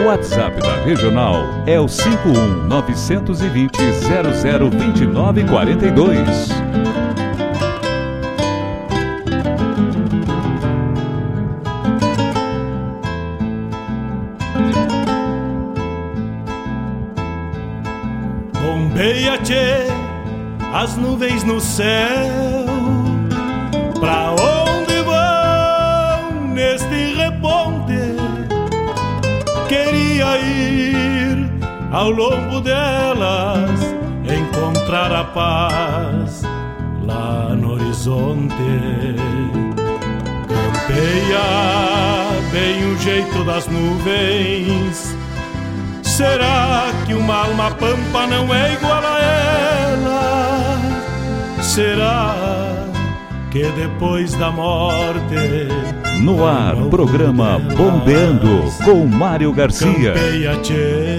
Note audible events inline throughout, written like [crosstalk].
O WhatsApp da Regional é o 51 920 002942. Bombeia, tchê, as nuvens no céu. Ao longo delas, encontrar a paz lá no horizonte. Campeia bem o jeito das nuvens. Será que uma alma pampa não é igual a ela? Será que depois da morte. No ar, programa Bombeando com Mário Garcia. Campeia, tchê,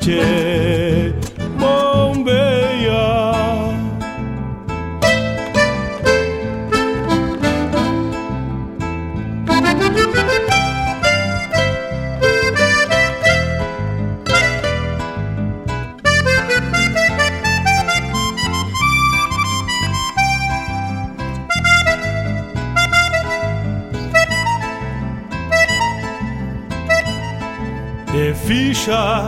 tchê, bombeia. de ficha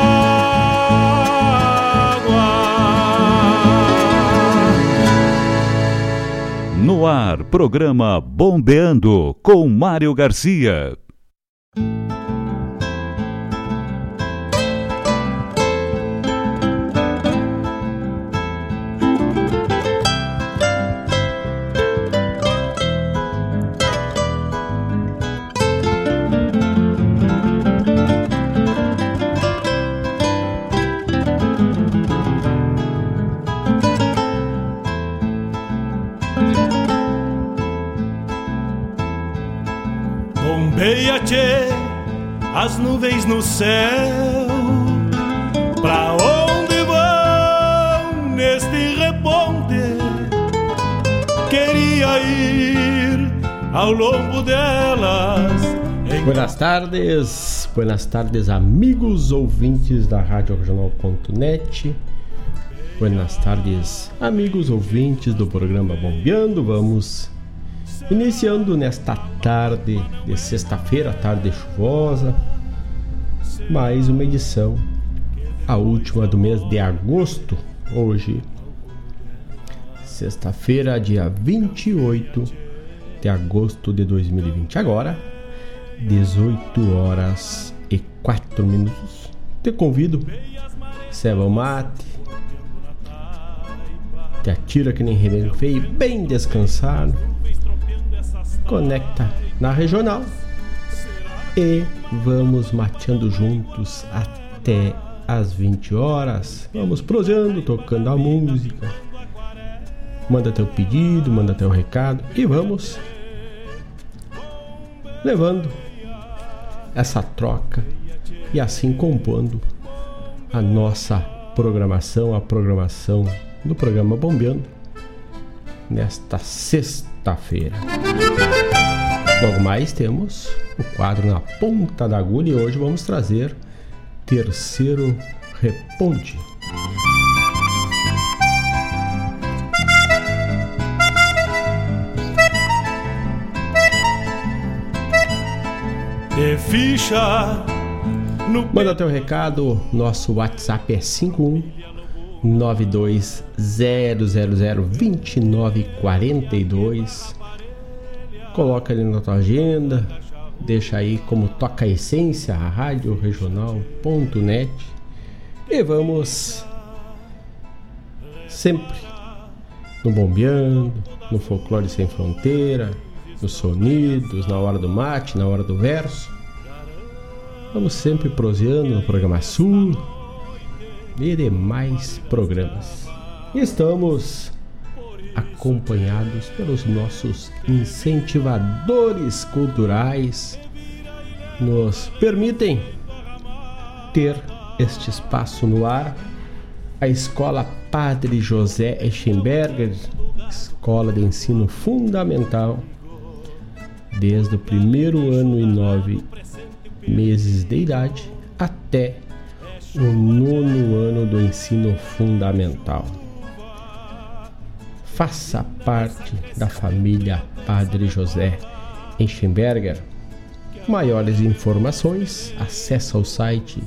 Ar, programa Bombeando com Mário Garcia. As nuvens no céu. Pra onde vão neste reponte? Queria ir ao longo delas. em- tardes, buenas tardes amigos ouvintes da Rádio Regional.net. Tardes amigos ouvintes do programa Bombeando. Vamos iniciando nesta tarde de sexta-feira, tarde chuvosa, mais uma edição, a última do mês de agosto, hoje, sexta-feira, dia 28 de agosto de 2020. Agora, 18 horas e 4 minutos. te convido, ceva o mate, te atira que nem remédio feio, bem descansado, conecta na regional e vamos mateando juntos até às 20 horas. Vamos prosando, tocando a música. Manda teu pedido, manda teu recado e vamos levando essa troca e assim compondo a nossa programação, a programação do programa Bombeando nesta sexta-feira. Logo mais temos o quadro na ponta da agulha e hoje vamos trazer terceiro reponte. E ficha no... Manda teu recado, nosso WhatsApp é 51 920002942. Coloca ali na tua agenda, deixa aí como toca a essência a rádio regional.net e vamos sempre no bombeando, no folclore sem fronteira, nos sonidos, na hora do mate, na hora do verso. Vamos sempre proseando no programa Sul e demais programas. Estamos acompanhados pelos nossos incentivadores culturais, nos permitem ter este espaço no ar. A Escola Padre José Eschenberger, Escola de Ensino Fundamental, desde o primeiro ano e nove meses de idade até o nono ano do ensino fundamental. Faça parte da família Padre José Enchenberger. Maiores informações, acesse o site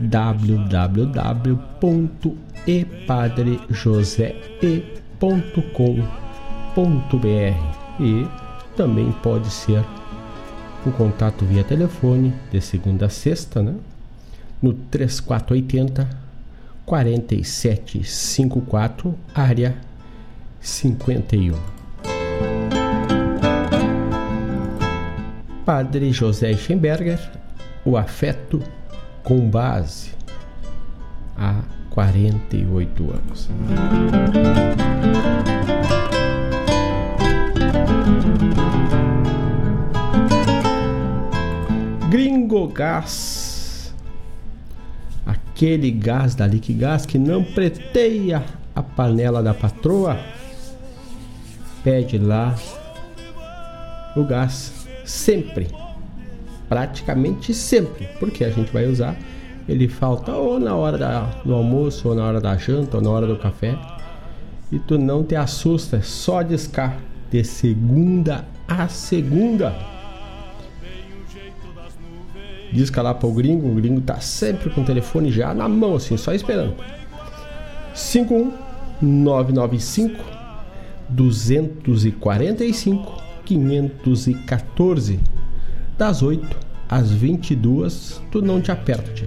www.epadrejosee.com.br e também pode ser um contato via telefone de segunda a sexta, né? No 3480 4754, área 51. Padre José Schemberger, o afeto com base há 48 anos. Gringo Gás, aquele gás da Liquigás que não preteia a panela da patroa pede lá o gás sempre, praticamente sempre, porque a gente vai usar. Ele falta ou na hora da, do almoço, ou na hora da janta, ou na hora do café. E tu não te assusta, é só discar de segunda a segunda. Disca lá pro gringo, o gringo tá sempre com o telefone já na mão, assim, só esperando. 51995 245 514 das 8 às 22 tu não te aperta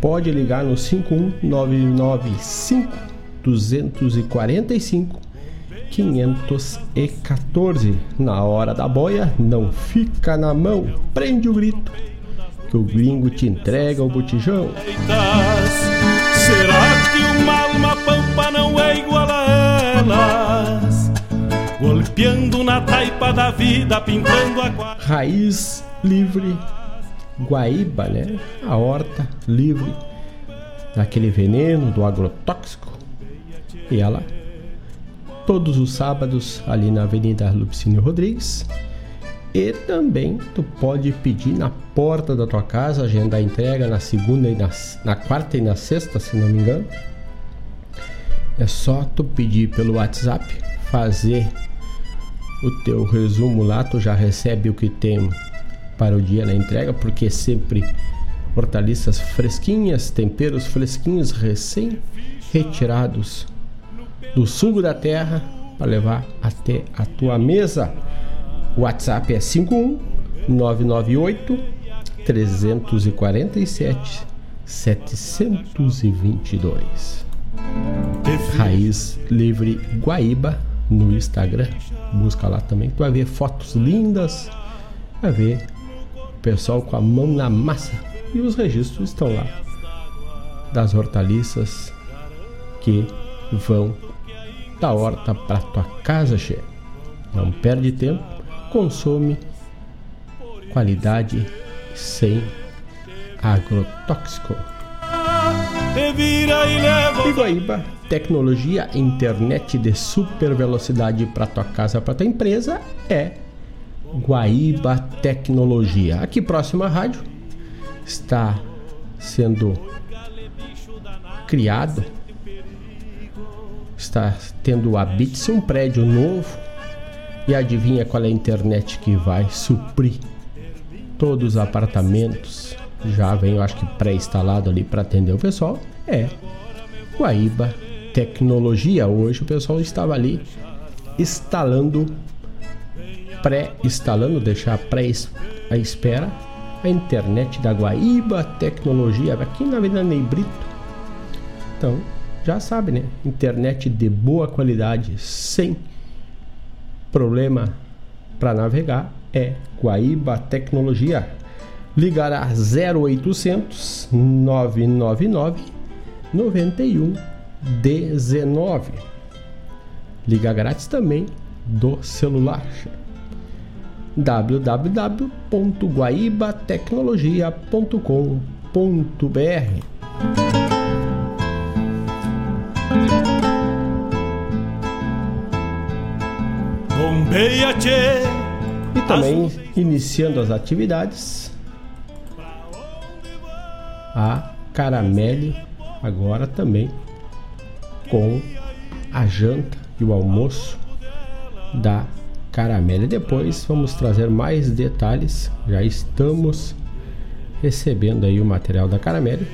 pode ligar no 51995 245 514 na hora da boia não fica na mão. Prende o grito que o gringo te entrega o botijão. Será elas. Golpeando na taipa da vida, pintando a Raiz livre, Guaíba, né? A horta livre daquele veneno, do agrotóxico. E ela, todos os sábados, ali na Avenida Lupicínio Rodrigues. E também tu pode pedir na porta da tua casa, agendar a entrega na segunda e na, na quarta e na sexta, se não me engano. É só tu pedir pelo WhatsApp, fazer o teu resumo lá, tu já recebe o que tem para o dia na entrega, porque sempre hortaliças fresquinhas, temperos fresquinhos, recém retirados do sugo da terra para levar até a tua mesa. O WhatsApp é 51 998 347 722. Raiz Livre Guaíba no Instagram. Busca lá também. Tu vai ver fotos lindas. Vai ver o pessoal com a mão na massa. E os registros estão lá. Das hortaliças que vão da horta para tua casa, che. Não perde tempo. Consome qualidade sem agrotóxico. Iguaíba, tecnologia, internet de super velocidade para tua casa, para tua empresa é Guaíba Tecnologia. Aqui próximo à rádio está sendo criado, está tendo a Bits, um prédio novo. E adivinha qual é a internet que vai suprir todos os apartamentos? Já vem, eu acho que pré-instalado ali para atender o pessoal, é Guaíba Tecnologia. Hoje o pessoal estava ali instalando, pré-instalando, deixar pré a espera a internet da Guaíba Tecnologia aqui na Avenida Ney Brito. Então, já sabe, né? Internet de boa qualidade, sem problema para navegar, é Guaíba Tecnologia ligar a 0800 999 91 19. Liga grátis também do celular. www.guaibatecnologia.com.br Bombeia, E também iniciando as atividades a Caramelle agora também com a janta e o almoço da Caramelle. Depois vamos trazer mais detalhes. Já estamos recebendo aí o material da Caramelle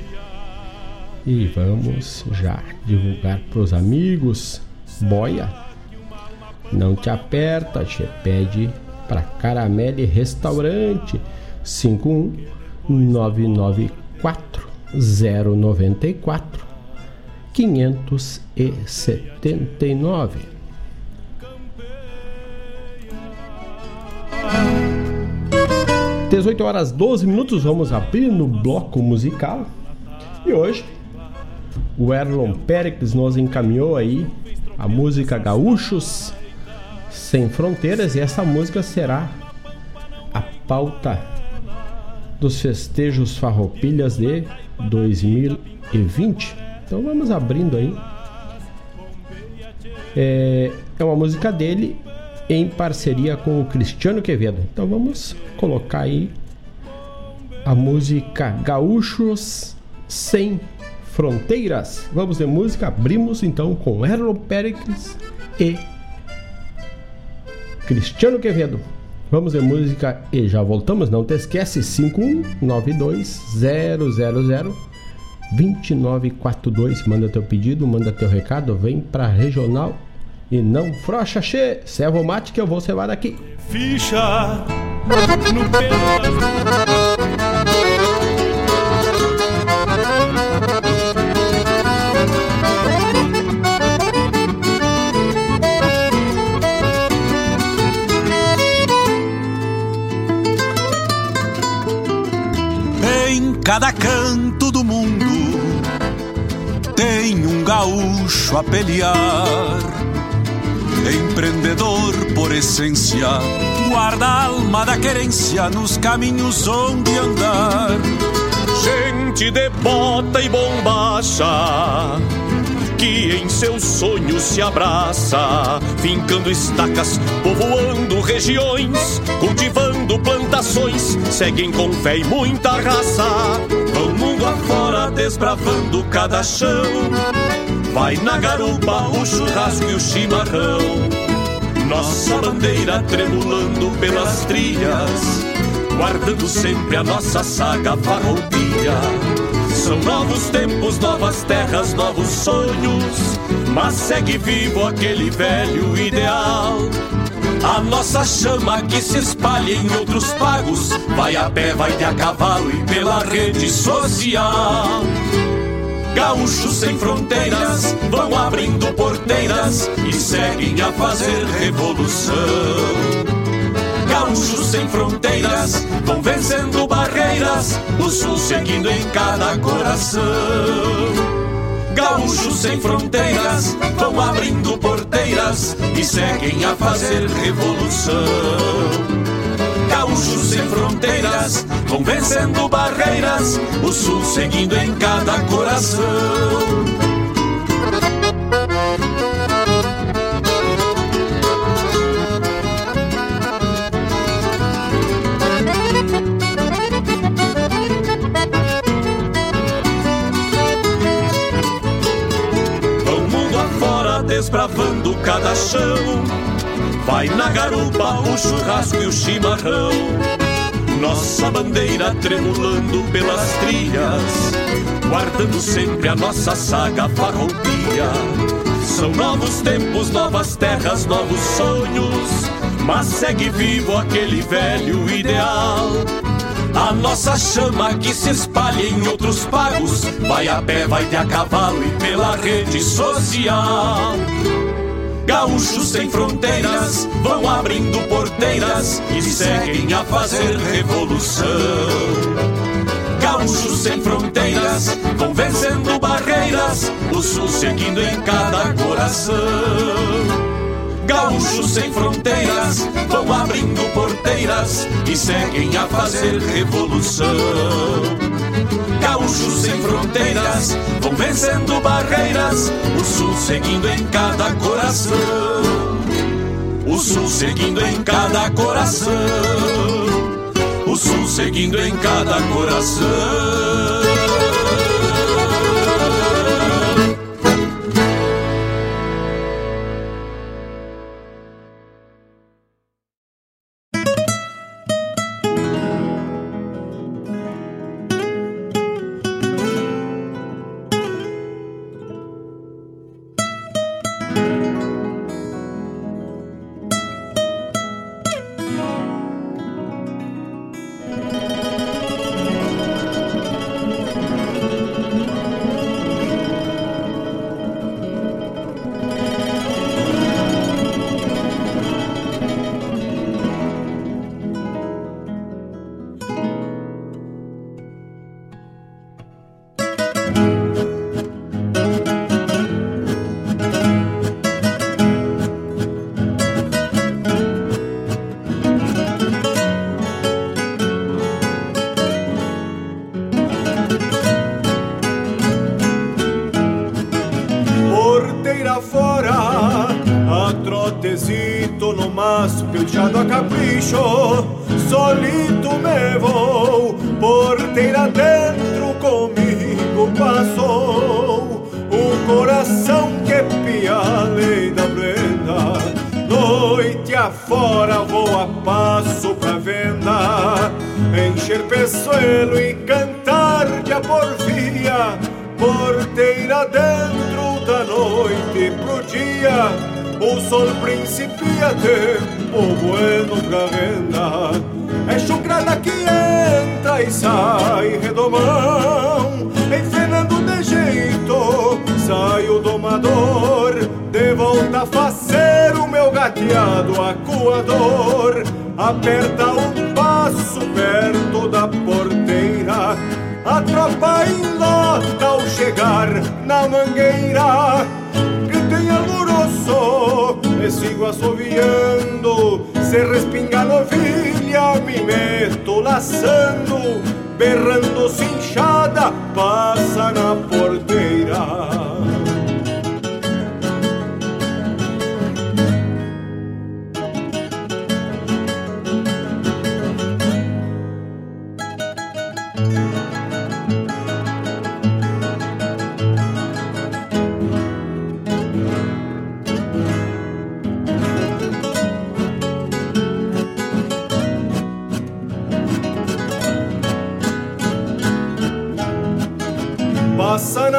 e vamos já divulgar para os amigos. Boia, não te aperta, te pede para Caramelle Restaurante 51994 094 579. Dezoito horas 12 minutos, vamos abrir no bloco musical. E hoje o Erlon Pericles nos encaminhou aí a música Gaúchos Sem Fronteiras e essa música será a pauta dos festejos Farroupilhas de 2020. Então vamos abrindo aí. É, é uma música dele em parceria com o Cristiano Quevedo. Então vamos colocar aí a música Gaúchos Sem Fronteiras. Vamos de música, abrimos então com Erlon Pericles e Cristiano Quevedo. Vamos de música e já voltamos. Não te esquece, 5192 000 2942. Manda teu pedido, manda teu recado, vem pra regional e não frocha, che. Serva o mate que eu vou cevar daqui. Ficha no pelo cada canto do mundo tem um gaúcho a pelear. Empreendedor por essência, guarda a alma da querência nos caminhos onde andar. Gente de bota e bombacha que em seus sonhos se abraça, fincando estacas, povoando regiões, cultivando plantações, seguem com fé e muita raça, vão mundo afora desbravando cada chão. Vai na garupa o churrasco e o chimarrão, nossa bandeira tremulando pelas trilhas, guardando sempre a nossa saga farroupilha. São novos tempos, novas terras, novos sonhos, mas segue vivo aquele velho ideal A nossa chama que se espalha em outros pagos, vai a pé, vai de a cavalo e pela rede social. Gaúchos sem fronteiras vão abrindo porteiras e seguem a fazer revolução. Gaúchos sem fronteiras vão vencendo barreiras, o sul seguindo em cada coração. Gaúchos sem fronteiras vão abrindo porteiras e seguem a fazer revolução. Gaúchos sem fronteiras vão vencendo barreiras, o sul seguindo em cada coração. Desbravando cada chão. Vai na garupa o churrasco e o chimarrão. Nossa bandeira tremulando pelas trilhas, guardando sempre a nossa saga farroupilha. São novos tempos, novas terras, novos sonhos, mas segue vivo aquele velho ideal. A nossa chama que se espalha em outros pagos, vai a pé, vai de a cavalo e pela rede social. Gaúchos sem fronteiras vão abrindo porteiras e seguem a fazer revolução. Gaúchos sem fronteiras vão vencendo barreiras, o sul seguindo em cada coração. Gaúchos sem fronteiras vão abrindo porteiras e seguem a fazer revolução. Gaúchos sem fronteiras vão vencendo barreiras, o sul seguindo em cada coração. O sul seguindo em cada coração. O sul seguindo em cada coração.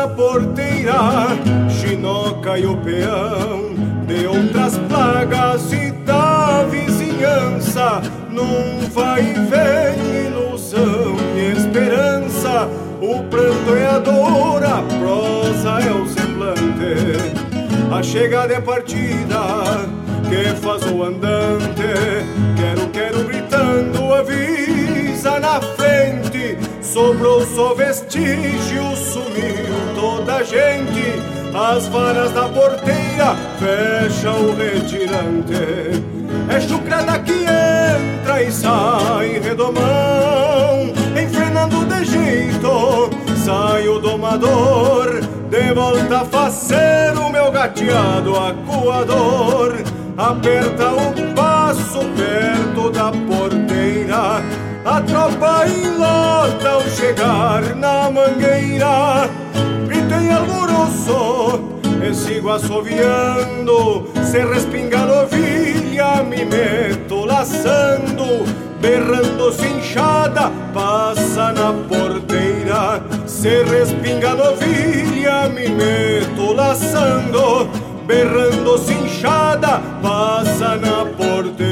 Porteira, chinoca e o peão, de outras plagas e da num vai e vem, ilusão e esperança. O pranto é a dor, a prosa é o semblante. A chegada é partida que faz o andante. Quero, quero gritando, avisa na frente. Sobrou só vestígio, sumiu toda a gente. As varas da porteira fecham o retirante. É chucrada que entra e sai redomão, enfrenando de jeito. Sai o domador, de volta a fazer o meu gateado acuador aperta o passo perto da porteira. A tropa enlota ao chegar na mangueira. Gritei alvoroço e sigo assoviando. Se respinga a novilha, me meto laçando. Berrando cinchada, passa na porteira. Se respinga a novilha, me meto laçando berrando cinchada, passa na porteira.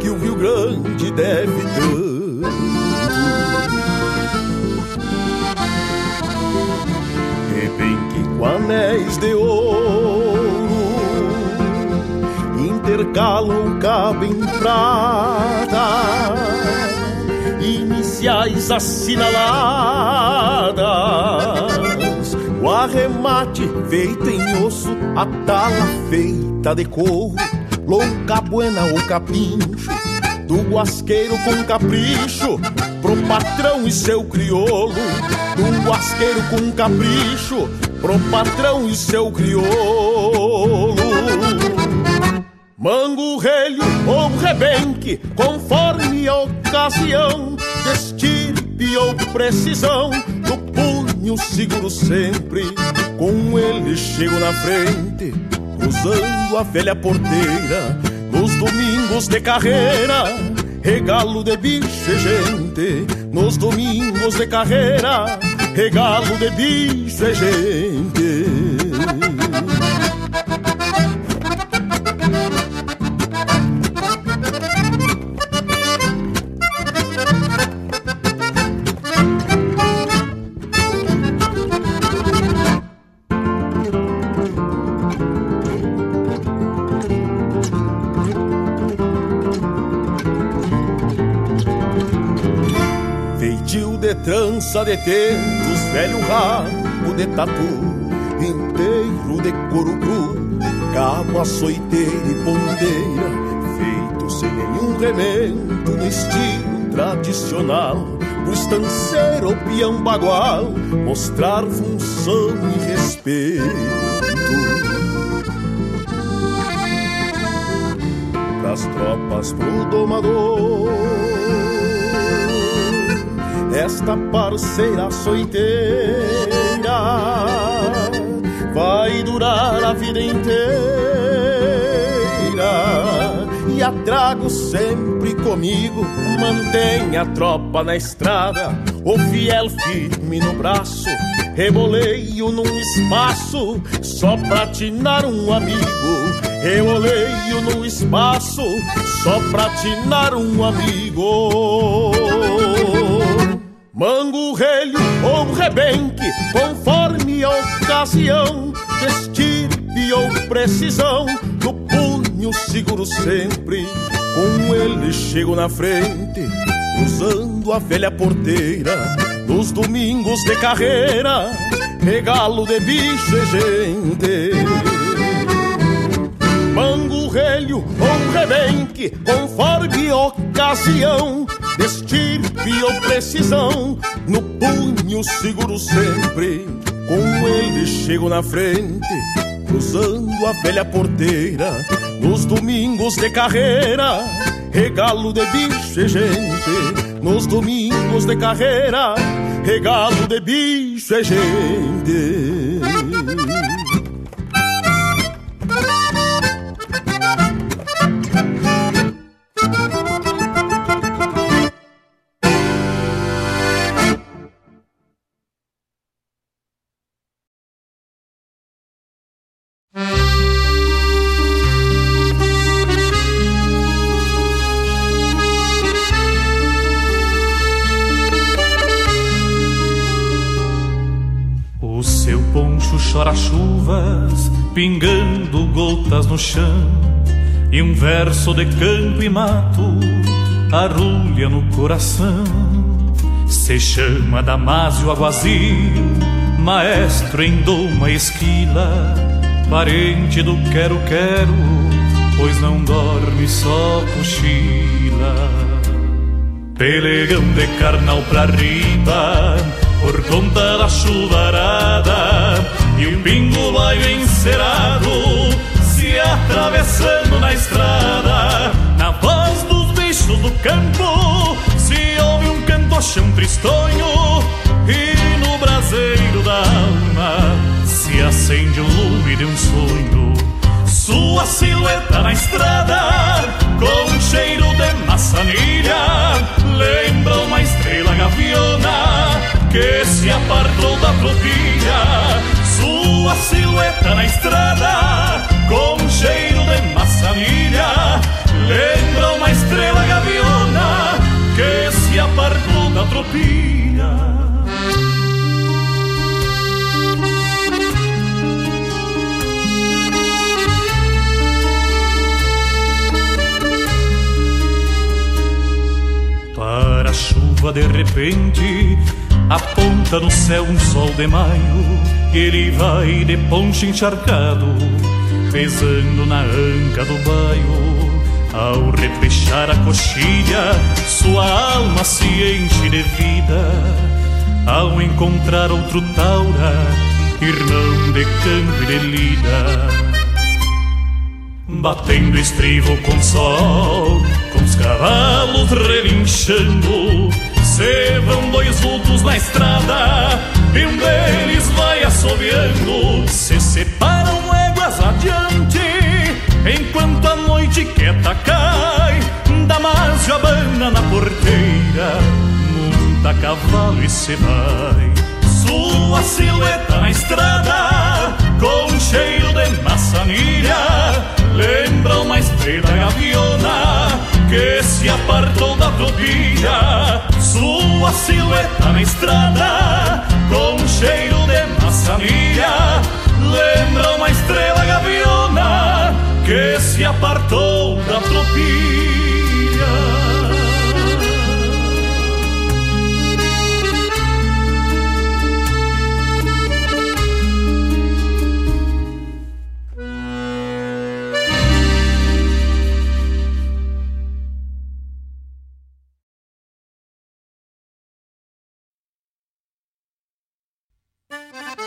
Que o Rio Grande deve tanto. Rebenque com anéis de ouro intercalam cabo em prata, iniciais assinaladas. O arremate feito em osso, a tala feita de couro louca buena ou capincho, do guasqueiro com capricho, pro patrão e seu criolo, do guasqueiro com capricho, pro patrão e seu criolo. Mango, relho ou rebenque, conforme a ocasião, destirpe ou precisão, no punho seguro sempre, com ele chego na frente cruzando a velha porteira, nos domingos de carreira, regalo de bicho e gente. Nos domingos de carreira, regalo de bicho e gente. Trança de tentos, velho rabo de tatu, inteiro de couro cru, cabo açoiteiro e pondeira, feito sem nenhum remendo no estilo tradicional, pro estanceiro peão bagual, mostrar função e respeito. Pras tropas pro domador esta parceira soiteira vai durar a vida inteira e a trago sempre comigo. Mantém a tropa na estrada, o fiel firme no braço. Reboleio num espaço só pra tinar um amigo. Reboleio num espaço só pra tinar um amigo mango, relho ou rebenque, conforme a ocasião, destirpe ou precisão, no punho seguro sempre. Com ele chego na frente, usando a velha porteira. Nos domingos de carreira, regalo de bicho e gente. Mango relho ou rebenque, conforme ocasião, destirpe ou precisão, no punho seguro sempre. Com ele chego na frente, cruzando a velha porteira, nos domingos de carreira, regalo de bicho e gente. Nos domingos de carreira, regalo de bicho e gente. Pingando gotas no chão, e um verso de campo e mato arrulha no coração. Se chama Damásio Aguazil, maestro em doma esquila, parente do quero-quero, pois não dorme só cochila. Pelegão de carnal pra riba, por conta da chuvarada e um pingo baio encerado se atravessando na estrada. Na voz dos bichos do campo se ouve um cantochão tristonho e no braseiro da alma se acende o lume de um sonho. Sua silhueta na estrada, com cheiro de maçanilha, lembra uma estrela gaviona que se apartou da tropilha sua silhueta na estrada, com cheiro de maçanilha, lembra uma estrela gaviona que se apartou da tropilha. Para a chuva de repente aponta no céu um sol de maio ele vai de poncho encharcado, pesando na anca do baio. Ao repechar a coxilha, sua alma se enche de vida. Ao encontrar outro taura, irmão de campo e de lida. Batendo estribo com sol, com os cavalos relinchando, se vão dois vultos na estrada e um deles vai assobiando. Se separam éguas adiante, enquanto a noite quieta cai. Damásio abana na porteira, monta cavalo e se vai. Sua silhueta na estrada, com cheiro de maçanilha, lembra uma estrela gaviona que se apartou da tropilha. Sua silhueta na estrada, com cheiro de maçanilha, lembra uma estrela gaviona que se apartou da tropilha.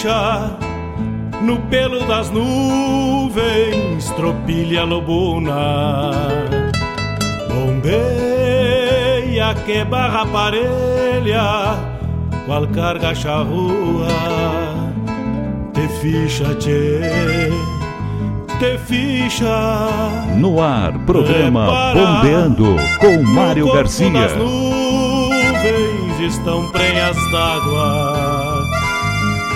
Ficha no pelo das nuvens, tropilha lobuna, bombeia que barra parelha, qual carga charrua, te ficha, tchê, te ficha. No ar, programa Bombeando com Mário Garcia. As nuvens estão prenhas d'água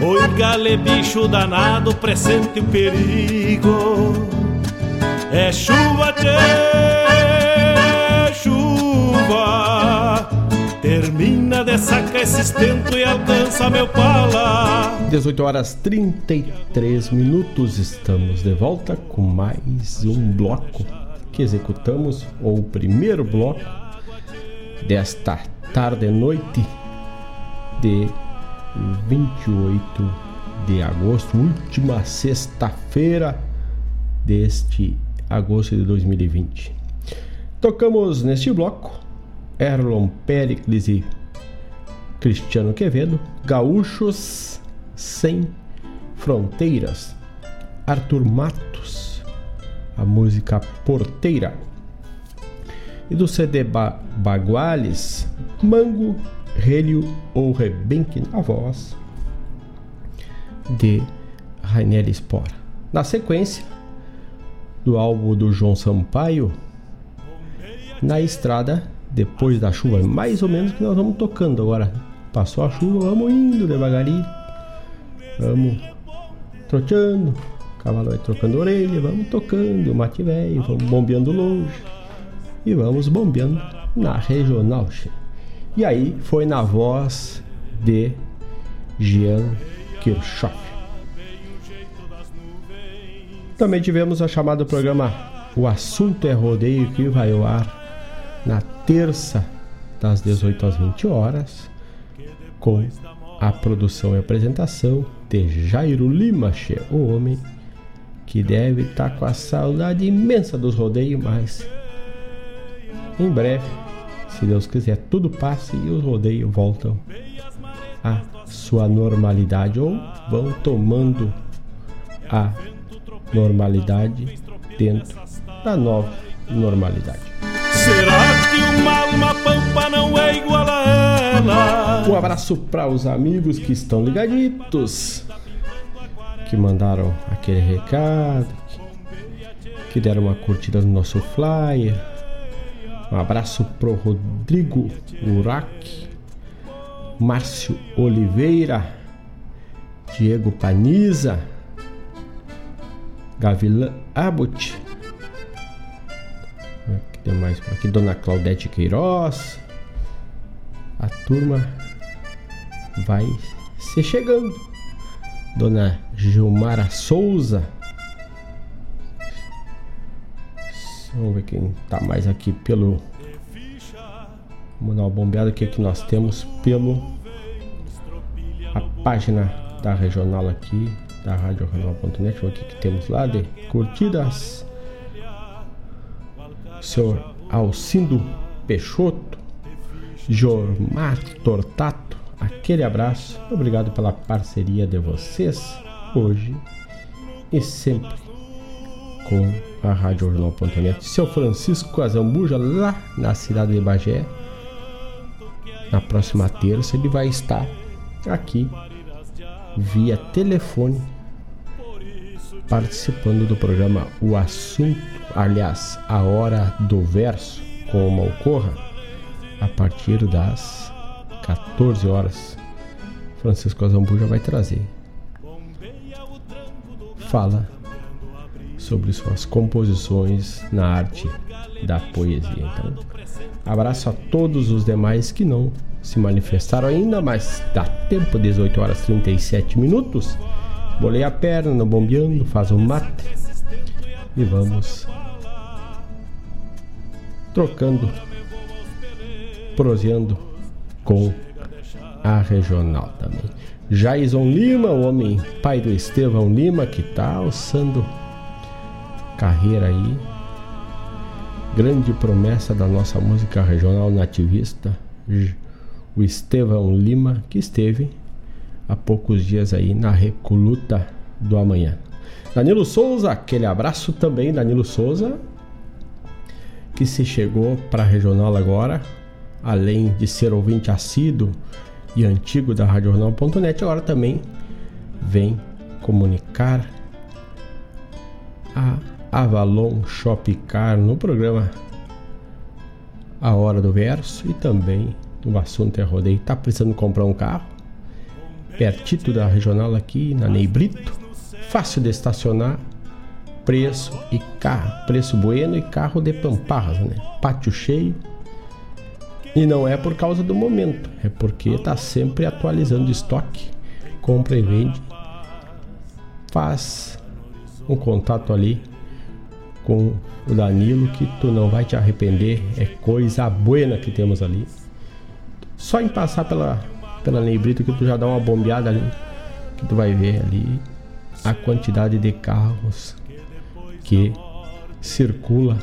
Oi, gale, bicho danado, presente o perigo. É chuva, tchê, chuva. Termina de sacar esse estento e alcança meu pala. 18 horas 33 minutos, estamos de volta com mais um bloco que executamos, ou o primeiro bloco desta tarde e noite de 28 de agosto, última sexta-feira deste agosto de 2020. Tocamos neste bloco Erlon Pericles e Cristiano Quevedo, Gaúchos Sem Fronteiras, Arthur Matos, a música Porteira. E do CD ba Baguales, Mango Relio ou Rebenque na voz de Rainier Spora. Na sequência do álbum do João Sampaio, Na Estrada, depois da chuva, mais ou menos que nós vamos tocando agora. Passou a chuva, vamos indo devagarinho, vamos trotando, o cavalo vai trocando orelha, vamos tocando, mate velho, vamos bombeando longe e vamos bombeando na regional. E aí foi na voz de Jean Kirchhoff. Também tivemos a chamada programa O Assunto é Rodeio que vai ao ar na terça das 18 às 20 horas com a produção e apresentação de Jairo Lima, o homem que deve estar tá com a saudade imensa dos rodeios, mas em breve se Deus quiser, tudo passe e os rodeios voltam à sua normalidade ou vão tomando a normalidade dentro da nova normalidade. Será que uma alma pampa não é igual a ela? Um abraço para os amigos que estão ligaditos. que mandaram aquele recado, que deram uma curtida no nosso flyer. Um abraço pro Rodrigo Urac, Márcio Oliveira, Diego Paniza, Gavilã Abbott. que tem mais por aqui? Dona Claudete Queiroz. A turma vai se chegando. Dona Gilmara Souza. Vamos ver quem tá mais aqui pelo. Vamos dar uma bombeada aqui que nós temos pelo. A página da regional aqui, da radioregional.net. O que, que temos lá de curtidas. Senhor Alcindo Peixoto, Jormar Tortato, aquele abraço. Obrigado pela parceria de vocês hoje e sempre com a Rádio Jornal.net. Seu Francisco Azambuja, lá na cidade de Bagé. Na próxima terça ele vai estar aqui via telefone participando do programa O Assunto, aliás, a Hora do Verso com o Malcorra a partir das 14 horas. Francisco Azambuja vai trazer. Fala sobre suas composições na arte da poesia. Então, abraço a todos os demais que não se manifestaram ainda, mas dá tempo, 18 horas 37 minutos. Bolei a perna no bombeando, faz um mate e vamos trocando, proseando com a regional também. Jaison Lima, o homem pai do Estevão Lima, que tá alçando carreira aí. Grande promessa da nossa música regional nativista, o Estevão Lima, que esteve há poucos dias aí na Recoluta do Amanhã. Danilo Souza, aquele abraço também, Danilo Souza, que se chegou para a regional agora, além de ser ouvinte assíduo e antigo da RadioJornal.net, agora também vem comunicar a Avalon Shopcar no programa A Hora do Verso e também no assunto é rodeio. Tá precisando comprar um carro? Pertito da regional aqui na Neibrito, fácil de estacionar, preço e carro, preço bueno e carro de pamparras, né? Pátio cheio. E não é por causa do momento, é porque tá sempre atualizando estoque, compra e vende. Faz um contato ali com o Danilo que tu não vai te arrepender, é coisa buena que temos ali. Só em passar pela pela Nebrito que tu já dá uma bombeada ali, que tu vai ver ali a quantidade de carros que circula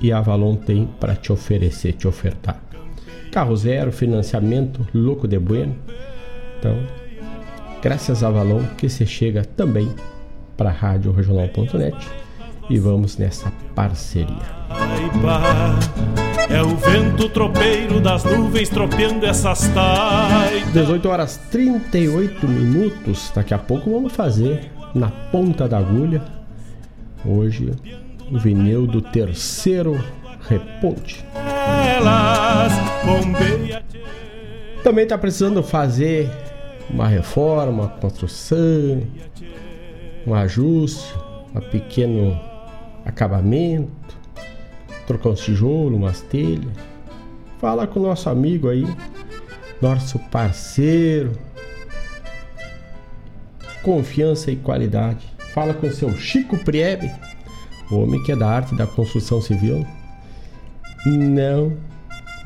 e a Avalon tem para te oferecer, te ofertar. Carro zero, financiamento, louco de bueno. Então, graças a Avalon que você chega também para rádio regional.net e vamos nessa parceria. É o vento tropeiro das nuvens tropeando essas taitas. 18 horas 38 minutos. Daqui a pouco vamos fazer na ponta da agulha. Hoje, o vinil do terceiro reponte. Também está precisando fazer uma reforma, uma construção, um ajuste, um pequeno acabamento, trocar um tijolo, umas telhas. Fala com o nosso amigo aí, nosso parceiro. Confiança e qualidade. Fala com o seu Chico Priebe, o homem que é da arte da construção civil. Não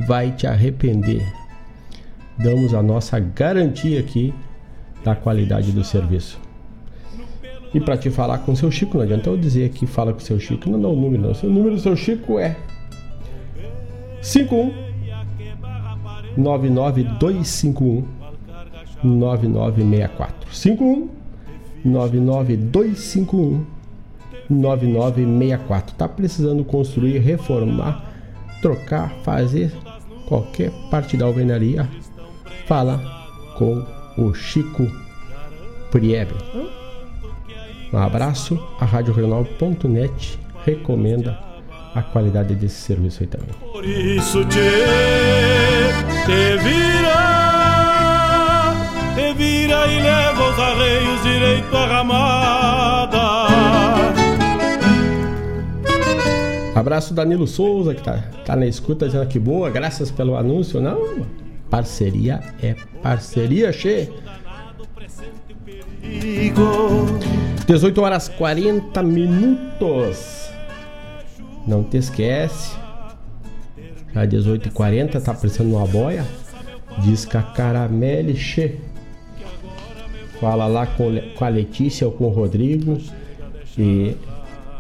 vai te arrepender. Damos a nossa garantia aqui da qualidade do serviço. E para te falar com o seu Chico, não adianta eu dizer que fala com o seu Chico, não dá o número, não. O número do seu Chico é 51 99251 9964 51 99251 9964 Tá precisando construir, reformar, trocar, fazer qualquer parte da alvenaria? Fala com o Chico Priebe Um abraço. A Rádio Regional.net recomenda a qualidade desse serviço aí também. Por isso te, te vira, te vira e leva os arreios direito à ramada. Abraço Danilo Souza, que tá, tá na escuta, dizendo que boa, graças pelo anúncio. Não, parceria é parceria, che. 18 horas 40 minutos. Não te esquece. Já 18h40, tá aparecendo uma boia. Diz que a. Fala lá com, com a Letícia ou com o Rodrigo. E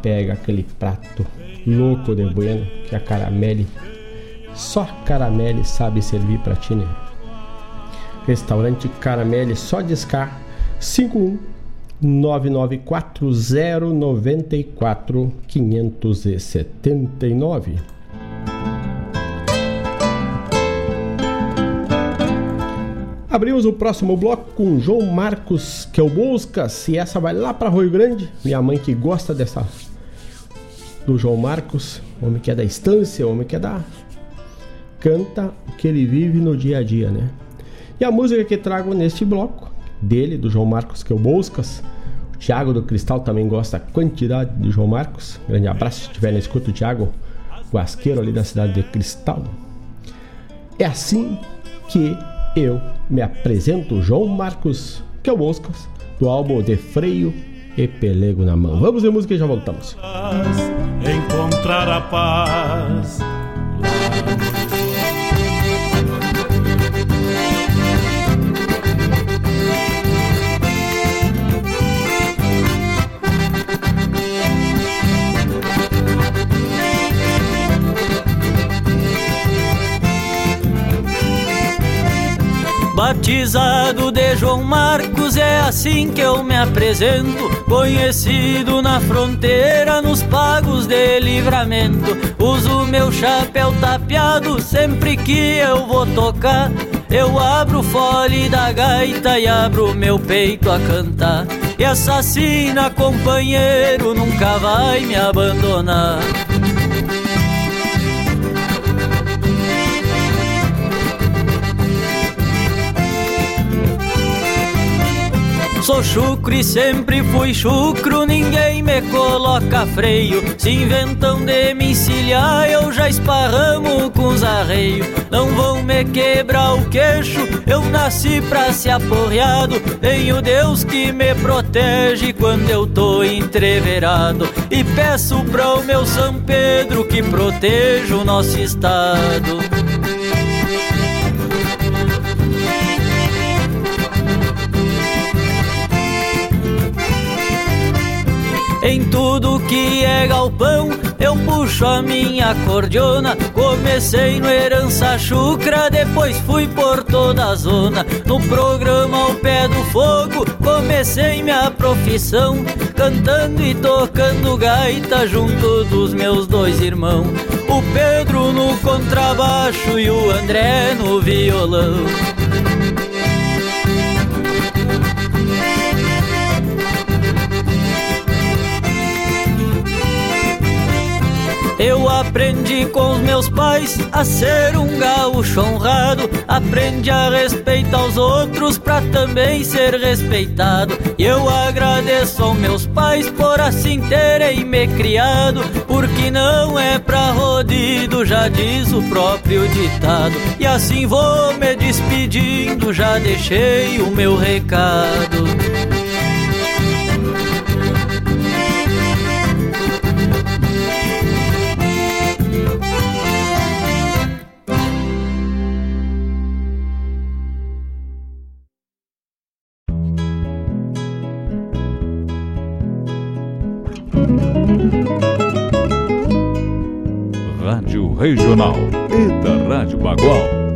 pega aquele prato louco de bueno que a Caramelle. Só Caramelle sabe servir pra ti, né? Restaurante Caramelle, só discar 51 994 579. Abrimos o próximo bloco com João Marcos, que é o Buscas, e essa vai lá para Rio Grande. Minha mãe que gosta dessa do João Marcos, homem que é da estância, homem que é da canta o que ele vive no dia a dia, né? E a música que trago neste bloco dele, do João Marcos, que é o. O Thiago do Cristal também gosta da quantidade do João Marcos. Grande abraço se estiver na escuta, o Thiago Guasqueiro ali da cidade de Cristal. É assim que eu me apresento, João Marcos, que é o do álbum De Freio e Pelego na Mão. Vamos ver música e já voltamos. Encontrar a paz. Batizado de João Marcos, é assim que eu me apresento. Conhecido na fronteira, nos pagos de livramento. Uso meu chapéu tapeado sempre que eu vou tocar. Eu abro o fole da gaita e abro meu peito a cantar. E assassina, companheiro, nunca vai me abandonar. Sou chucro e sempre fui chucro, ninguém me coloca freio. Se inventam de me eu já esparramo com os arreios. Não vão me quebrar o queixo, eu nasci pra ser aporreado. Tenho Deus que me protege quando eu tô entreverado. E peço para o meu São Pedro que proteja o nosso estado. Em tudo que é galpão, eu puxo a minha cordiona. Comecei no Herança Chucra, depois fui por toda a zona. No programa Ao Pé do Fogo, comecei minha profissão. Cantando e tocando gaita junto dos meus dois irmãos. O Pedro no contrabaixo e o André no violão. Eu aprendi com os meus pais a ser um gaúcho honrado. Aprendi a respeitar os outros pra também ser respeitado. E eu agradeço aos meus pais por assim terem me criado. Porque não é pra rodido, já diz o próprio ditado. E assim vou me despedindo, já deixei o meu recado. Regional e da Rádio Bagual.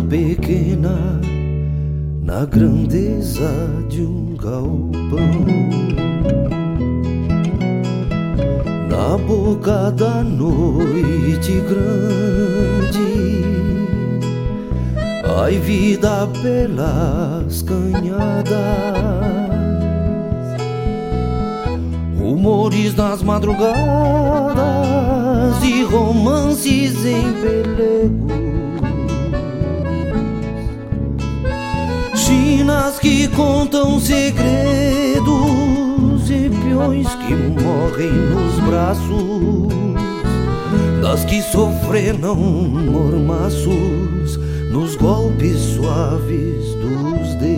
Pequena na grandeza de um galpão. Na boca da noite grande Ai vida pelas canhadas Rumores nas madrugadas sofreram mormaços nos golpes suaves dos dedos.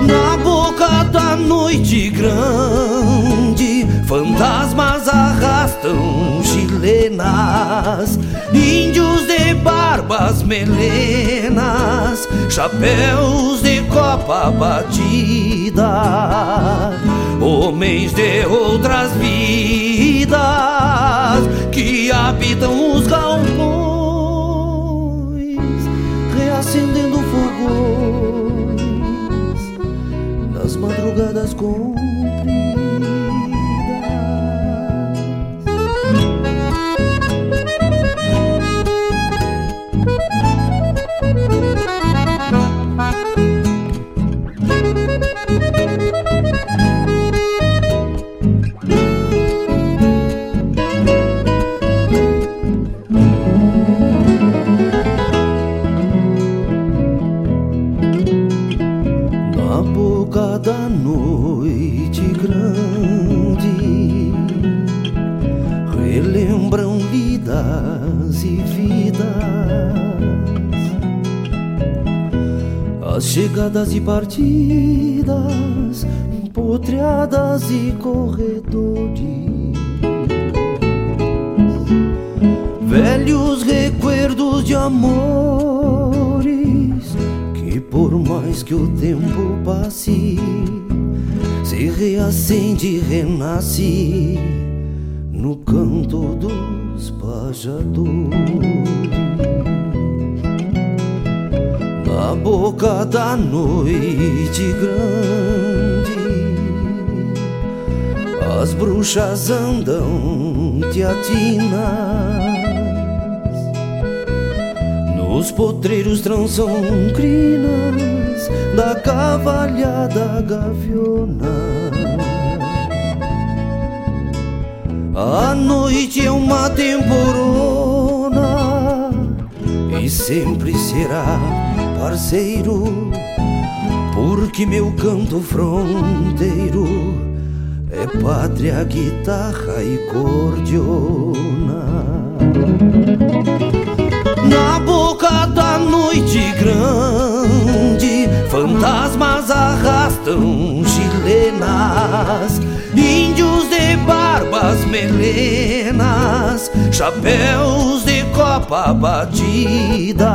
Na boca da noite grande, fantasmas arrastam chilenas, índios de barbas melenas, chapéus de copa batida, homens de outras vidas que habitam os galpões, reacendendo fogões nas madrugadas com chegadas e partidas, potreadas e corredores. Velhos recuerdos de amores que, por mais que o tempo passe, se reacende e renasce no canto dos pajadores na boca da noite grande. As bruxas andam teatinas, nos potreiros trançam crinas da cavalhada gaviona. A noite é uma temporona e sempre será parceiro, porque meu canto fronteiro é pátria, guitarra e cordiona. Na boca da noite grande, fantasmas arrastam chilenas, índios barbas melenas, chapéus de copa batida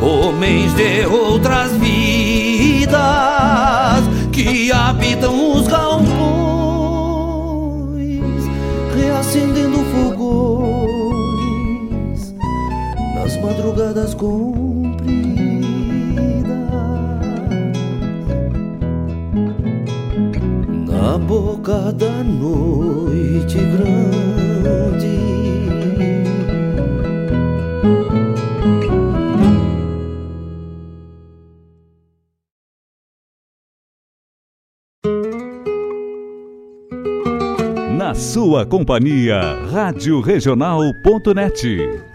homens de outras vidas que habitam os galpões, reacendendo fogões nas madrugadas compridas. Na boca da noite grande sua companhia, Rádio Regional.net.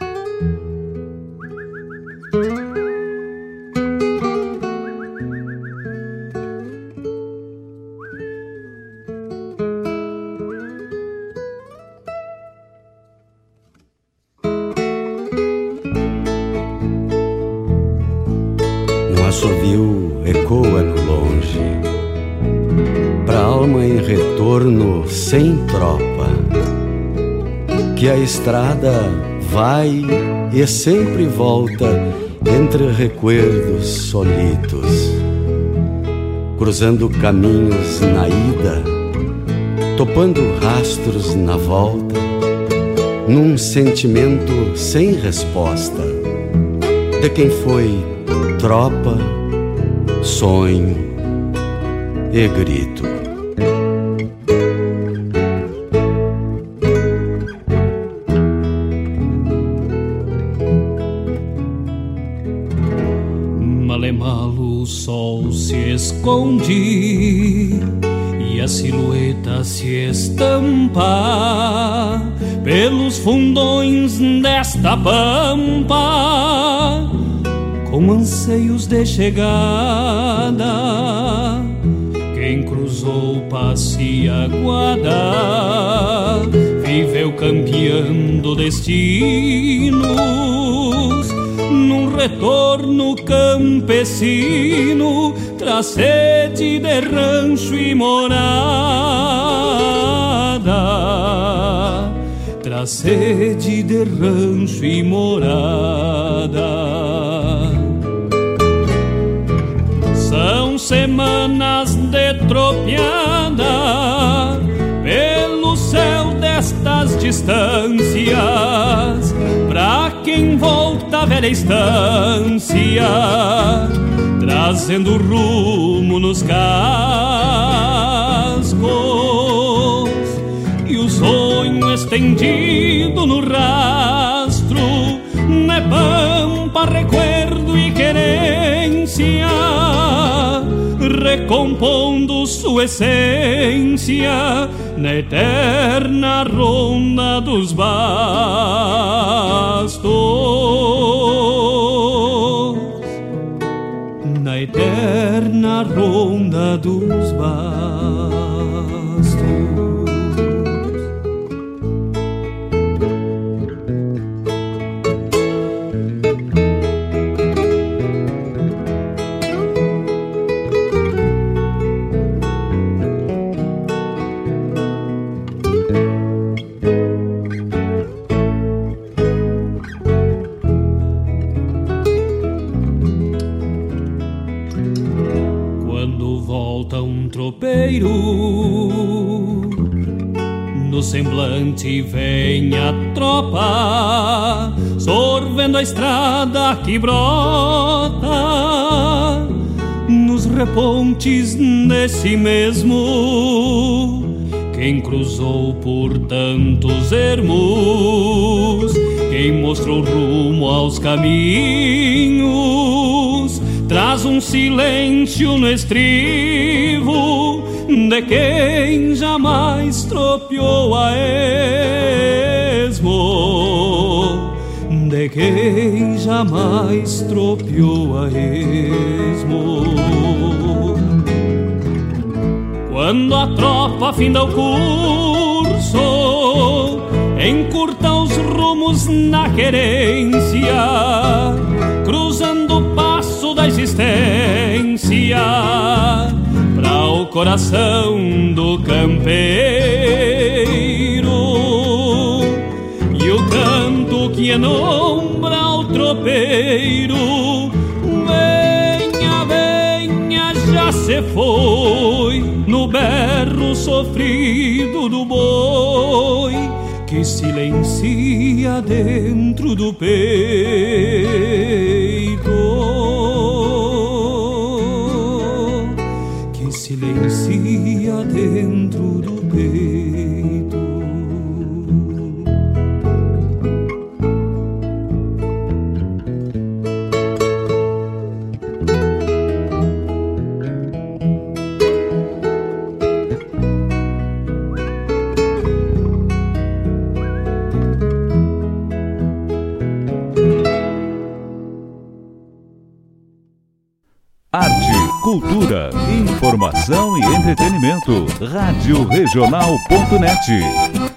estrada vai e sempre volta entre recuerdos solitos, cruzando caminhos na ida, topando rastros na volta, num sentimento sem resposta de quem foi tropa, sonho e grito. Desta pampa com anseios de chegada. Quem cruzou passe aguada, viveu campeando destinos num retorno campesino traz sede de rancho e morada, traz sede de rancho e morada. São semanas de tropiada pelo céu destas distâncias, pra quem volta à velha estância trazendo rumo nos cascos estendido no rastro, na pampa, recuerdo e querência, recompondo sua essência na eterna ronda dos bastos. eterna ronda dos bastos. Semblante vem a tropa, sorvendo a estrada que brota nos repontes desse mesmo. Quem cruzou por tantos ermos, quem mostrou rumo aos caminhos, traz um silêncio no estribo de quem jamais tropeou a esmo, de quem jamais tropeou a esmo. Quando a tropa finda o curso, encurta os rumos na querência, cruzando o passo da existência ao coração do campeiro canto que enombra o tropeiro. Venha, venha, já se foi no berro sofrido do boi que silencia dentro do peito Informação e entretenimento. Rádio Regional.net.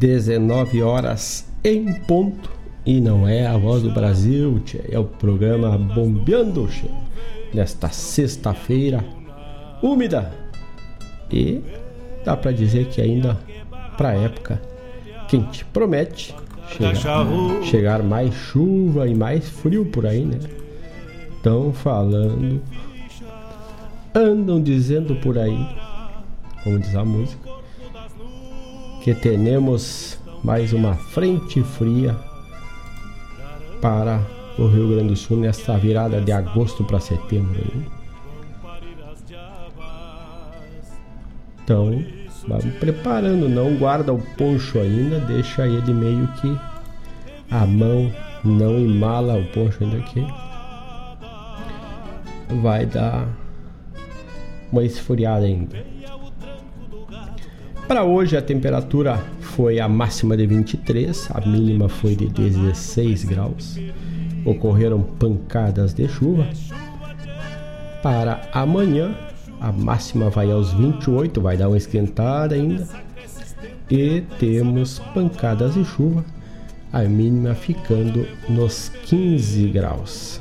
19 horas em ponto. E não é a voz do Brasil, tchê, é o programa Bombeando, tchê, nesta sexta-feira úmida. E dá para dizer que ainda para época quente promete chegar, chegar mais chuva e mais frio por aí, né? Estão falando, andam dizendo por aí, como diz a música, que temos mais uma frente fria para o Rio Grande do Sul nesta virada de agosto para setembro. Então, vamos preparando, não guarda o poncho ainda, deixa ele meio que a mão, não emala o poncho ainda aqui. Vai dar uma esfriada ainda. Para hoje a temperatura foi a máxima de 23, a mínima foi de 16 graus. Ocorreram pancadas de chuva. Para amanhã a máxima vai aos 28, vai dar uma esquentada ainda. E temos pancadas de chuva, a mínima ficando nos 15 graus.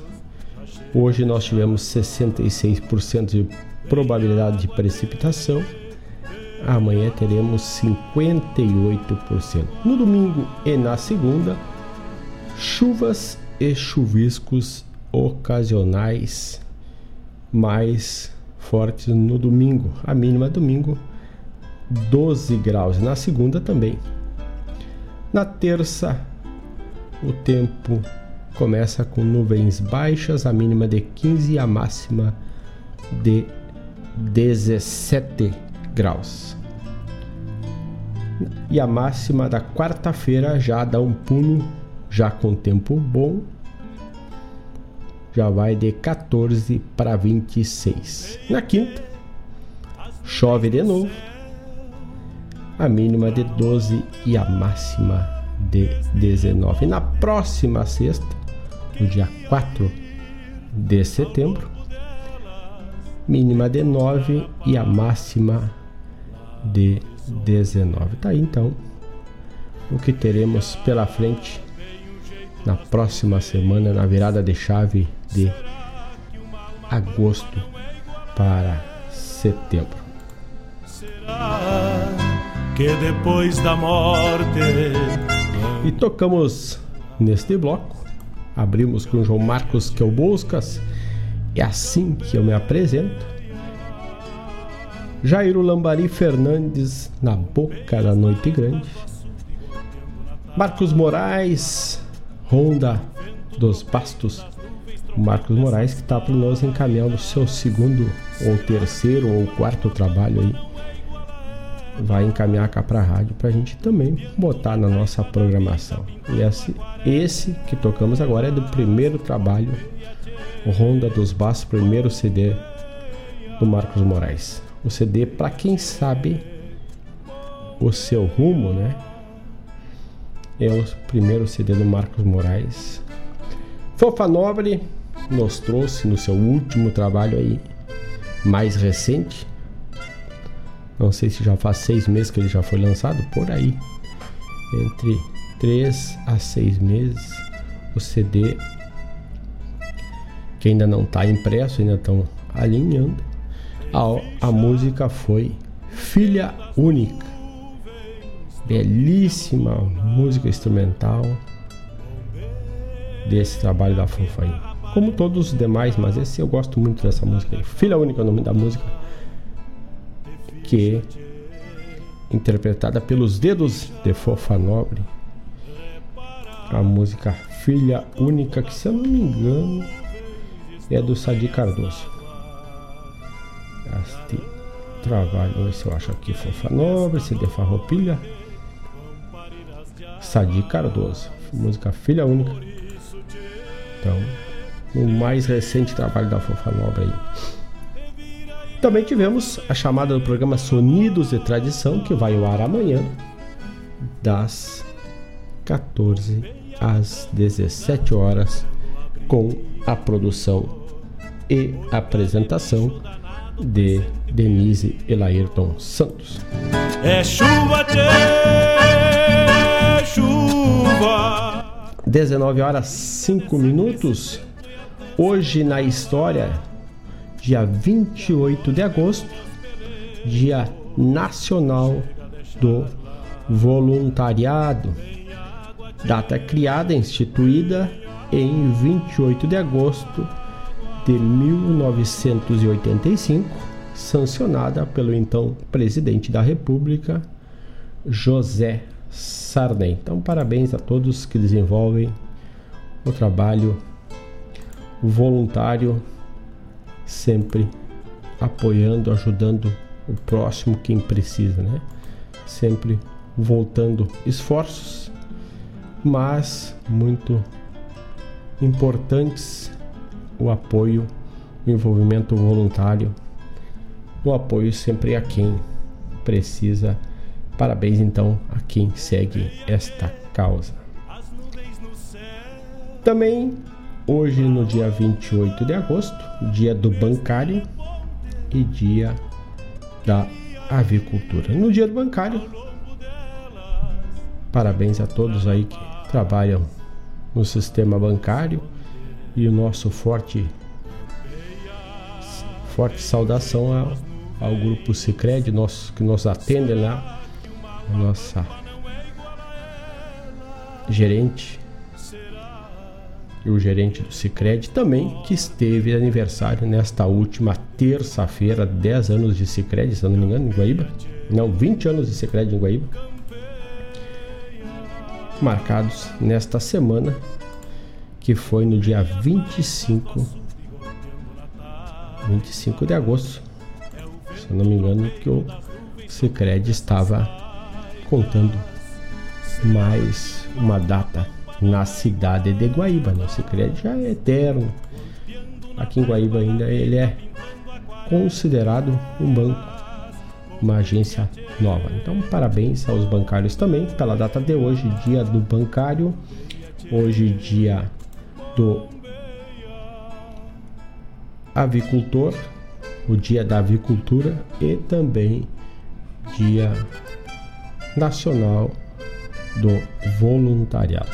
Hoje nós tivemos 66% de probabilidade de precipitação amanhã teremos 58%. No domingo e na segunda, chuvas e chuviscos ocasionais mais fortes no domingo. A mínima domingo 12 graus, na segunda também. Na terça, o tempo começa com nuvens baixas, a mínima de 15 e a máxima de 17 graus. E a máxima da quarta-feira já dá um pulo, já com tempo bom, já vai de 14 para 26. Na quinta, chove de novo. a mínima de 12 e a máxima de 19. E na próxima sexta, no dia 4 de setembro, mínima de 9 e a máxima de 19. Tá aí então o que teremos pela frente na próxima semana, na virada de chave de agosto para setembro. Será que depois da morte. E tocamos neste bloco, abrimos com João Marcos que eu buscas, é assim que eu me apresento. Jairo Lambari Fernandes na boca da noite grande. Marcos Moraes, Ronda dos Bastos. O Marcos Moraes que está para nós encaminhando o seu segundo ou terceiro ou quarto trabalho aí. Vai encaminhar cá para a rádio para a gente também botar na nossa programação. E esse, esse que tocamos agora é do primeiro trabalho, Ronda dos Bastos, primeiro CD do Marcos Moraes. O CD, para quem sabe o seu rumo, né? é o primeiro CD do Marcos Moraes. Fofa Nobre nos trouxe no seu último trabalho aí, mais recente. Não sei se já faz seis meses que ele já foi lançado, por aí. Entre três a seis meses. O CD que ainda não está impresso, ainda estão alinhando. A, a música foi Filha Única belíssima música instrumental desse trabalho da Fofa aí. Como todos os demais, mas esse eu gosto muito dessa música aí. Filha Única é o nome da música. Que é interpretada pelos dedos de Fofa Nobre. A música Filha Única, que se eu não me engano é do Sadi Cardoso. Este trabalho, esse eu acho aqui, Fofa Nobre, CD Farroupilha. Sadi Cardoso, música Filha Única. Então, o mais recente trabalho da Fofa Nobre aí. Também tivemos a chamada do programa Sonidos de Tradição, que vai ao ar amanhã, das 14 às 17 horas, com a produção e apresentação de Denise Elairton Santos. É chuva, tchê, chuva. 19 horas 5 minutos. Hoje na história, dia 28 de agosto, Dia Nacional do Voluntariado. Data criada, instituída em 28 de agosto de 1985, sancionada pelo então presidente da República, José Sarney. Então, parabéns a todos que desenvolvem o trabalho voluntário, sempre apoiando, ajudando o próximo quem precisa, né? Sempre voltando esforços, mas muito importantes o apoio, o envolvimento voluntário, o apoio sempre a quem precisa. Parabéns então a quem segue esta causa. Também hoje no dia 28 de agosto, dia do bancário e dia da avicultura. No dia do bancário, parabéns a todos aí que trabalham no sistema bancário e o nosso forte forte saudação ao, ao grupo Sicredi nosso que nos atende lá a nossa gerente e o gerente do Sicredi também que esteve aniversário nesta última terça-feira 10 anos de Sicredi se não me engano em Guaíba. Não 20 anos de Sicredi em Guaíba. Marcados nesta semana que foi no dia 25 25 de agosto se eu não me engano que o Sicredi estava contando mais uma data na cidade de Guaíba né? o Sicredi já é eterno aqui em Guaíba ainda ele é considerado um banco uma agência nova. Então, parabéns aos bancários também pela data de hoje, dia do bancário, hoje dia do avicultor, o dia da avicultura e também dia nacional do voluntariado.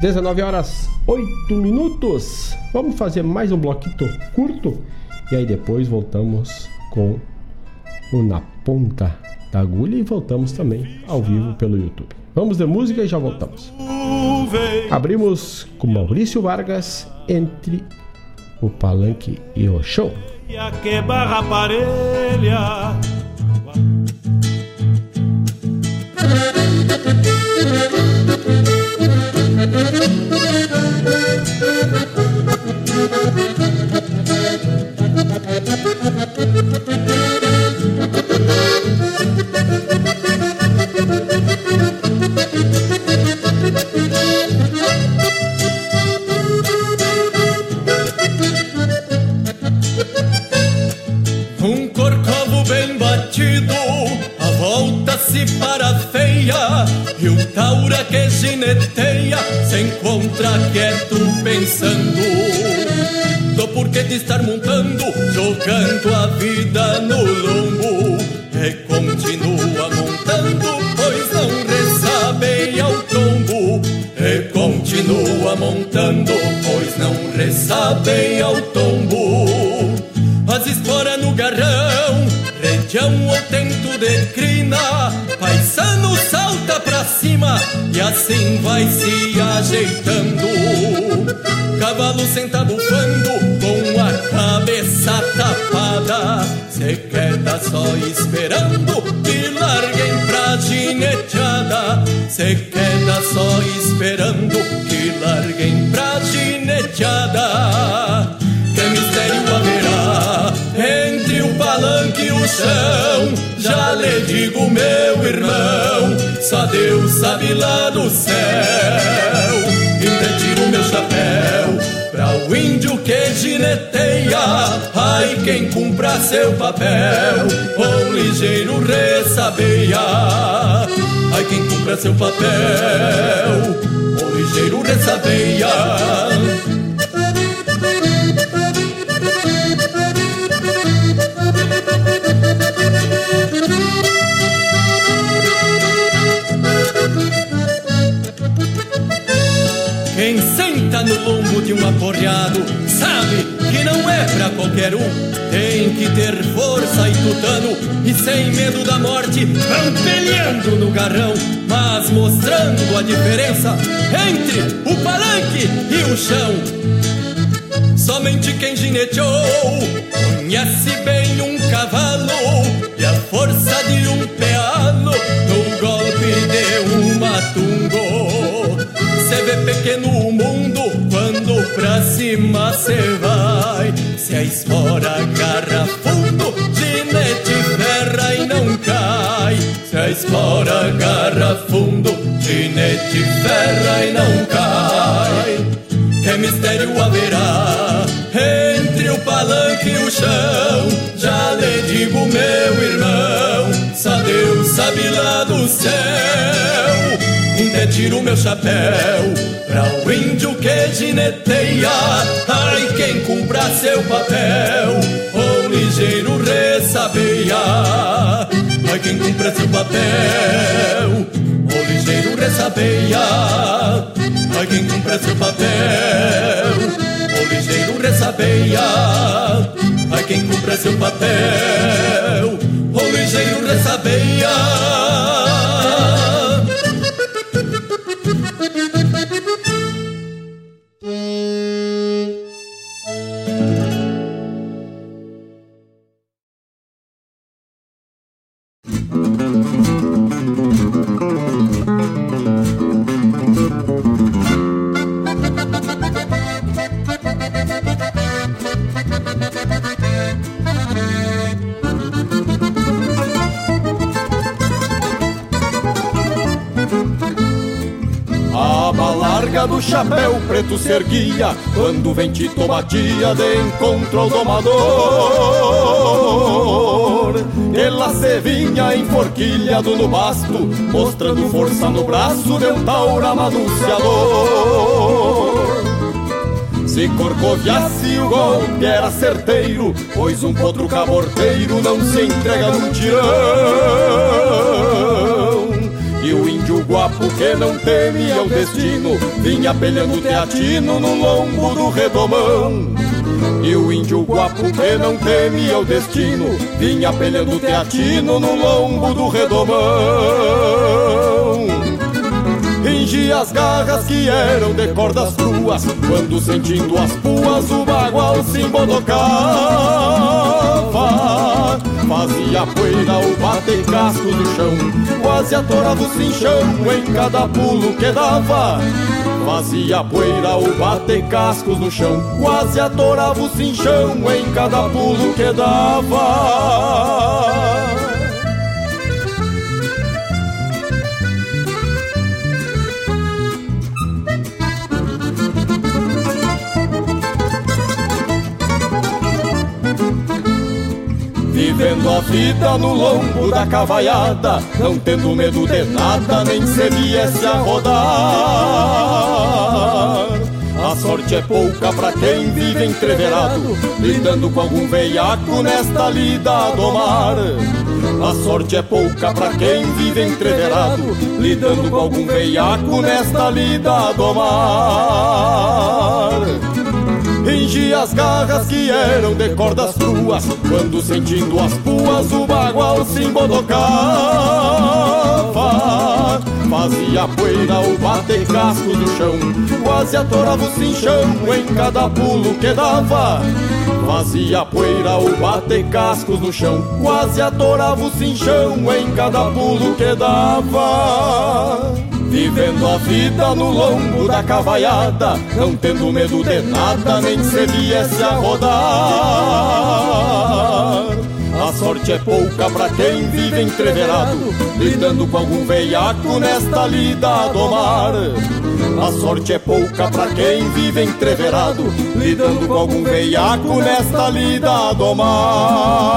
19 horas 8 minutos. Vamos fazer mais um bloquito curto e aí depois voltamos com o Na Ponta da Agulha e voltamos também ao vivo pelo YouTube. Vamos de música e já voltamos. Abrimos com Maurício Vargas entre o palanque e o show. [laughs] taura que gineteia se encontra quieto pensando. Do porquê de estar montando, jogando a vida no lombo, e continua montando, pois não ressabeia o tombo, e continua montando, pois não ressabeia o tombo. As esporas no garrão, região ou tento de crina, paisano salta pra cima e assim vai se ajeitando. Cavalo senta bufando com a cabeça tapada, se queda só esperando que larguem pra gineteada. Se queda só esperando que larguem pra gineteada. Que mistério haverá palanque o chão? Já lhe digo, meu irmão, só Deus sabe lá do céu. E retiro meu chapéu pra o índio que gineteia. Ai, quem cumpra seu papel, com ligeiro ressabeia. Ai, quem cumpra seu papel, com ligeiro ressabeia. Senta no lombo de um aporreado sabe que não é pra qualquer um. Tem que ter força e tutano e sem medo da morte vão no garrão, mas mostrando a diferença entre o palanque e o chão. Somente quem gineteou conhece bem um cavalo e a força de um pealo no golpe de um matungo. Cê vê pequeno o mundo cima cê vai. Se a espora agarra fundo, ginete ferra e não cai. Se a espora agarra fundo, ginete ferra e não cai. Que mistério haverá entre o palanque e o chão? Já lhe digo, meu irmão, só Deus sabe lá do céu. Tiro meu chapéu pra o índio que gineteia. Ai, quem cumpra seu papel, ou ligeiro ressabeia. Ai, quem cumpra seu papel, ou ligeiro ressabeia. Ai, quem cumpra seu papel, ou ligeiro ressabeia. Ai, quem cumpra seu papel, ou ligeiro ressabeia. Se erguia Quando o ventito batia de encontro ao domador se vinha enforquilhado no basto, mostrando força no braço de um taura manunciador. Se corcoviasse o golpe era certeiro, pois um potro caborteiro não se entrega num tirão. Guapo que não temia o destino, vinha pelhando teatino no lombo do redomão. E o índio guapo que não temia o destino, vinha pelhando teatino no lombo do redomão. Fingia as garras que eram de cordas cruas Quando sentindo as puas o bagual se embodocava Fazia poeira o bater cascos no chão Quase atorava o cinchão em cada pulo que dava. Fazia poeira o bater cascos no chão Quase atorava o cinchão em cada pulo que dava Vivendo a vida no lombo da cavaiada Não tendo medo de nada, nem se viesse a rodar. A sorte é pouca pra quem vive entreverado Lidando com algum veiaco nesta lida do mar. A sorte é pouca pra quem vive entreverado Lidando com algum veiaco nesta lida do mar Engia as garras que eram de cordas cruas Quando sentindo as puas o bagual se embodocava. Fazia poeira o bater casco no chão Quase atorava o cinchão em cada pulo que dava. Fazia poeira o bater cascos no chão Quase atorava o cinchão em cada pulo que dava Vivendo a vida no lombo da cavaiada Não tendo medo de nada Nem se viesse a rodar. A sorte é pouca pra quem vive entreverado Lidando com algum veiaco nesta lida do mar A sorte é pouca pra quem vive entreverado Lidando com algum veiaco nesta lida do mar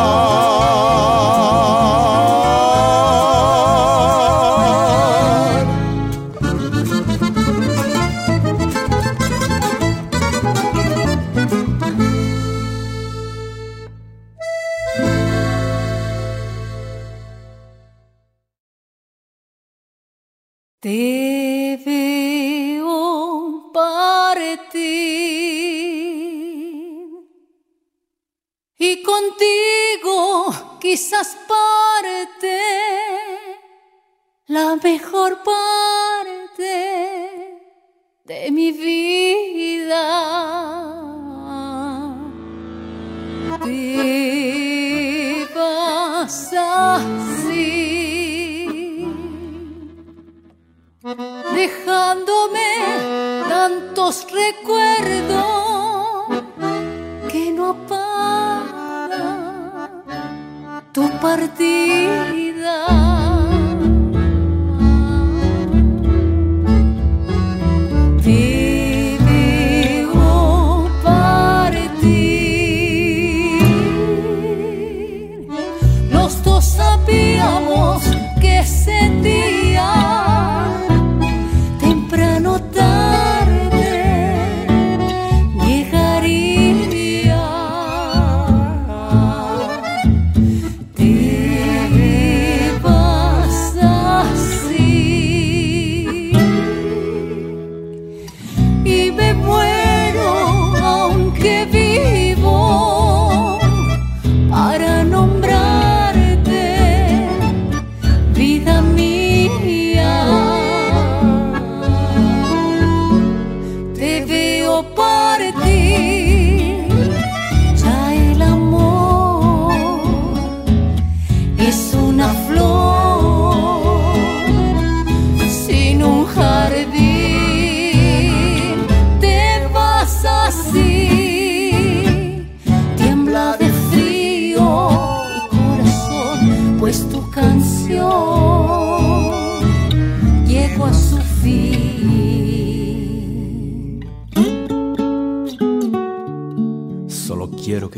quizás parte la mejor parte de mi vida. Te vas así dejándome tantos recuerdos que no tu partida. Veo partir. Los dos sabíamos que ese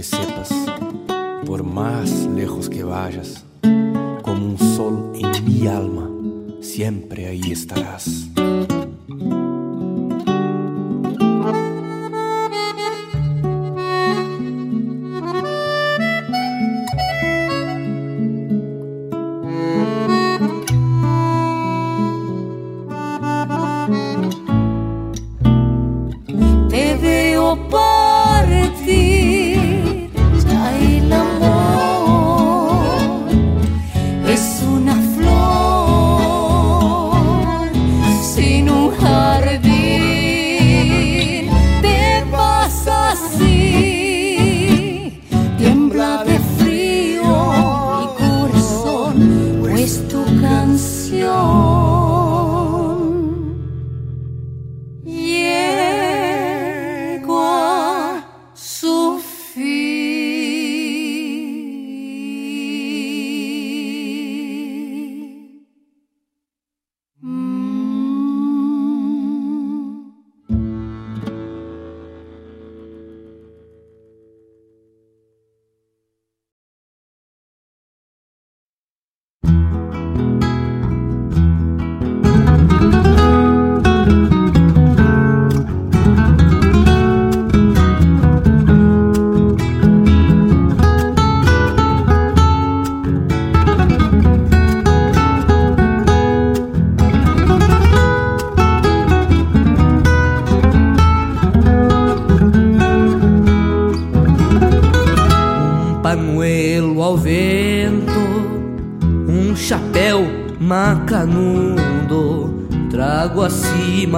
que sepas, por más lejos que vayas, sol en mi alma, siempre ahí estarás.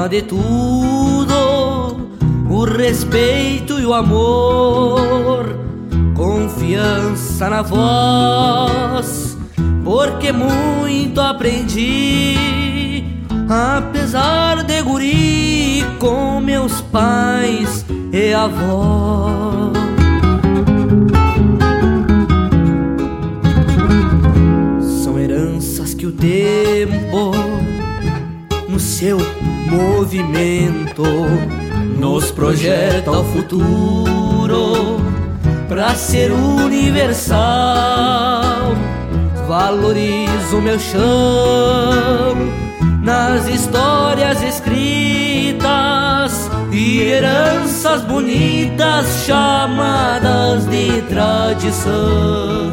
De tudo o respeito e o amor, confiança na voz, porque muito aprendi, apesar de guri com meus pais e avós. Tempo no seu movimento nos projeta o futuro pra ser universal. Valorizo meu chão nas histórias escritas e heranças bonitas chamadas de tradição.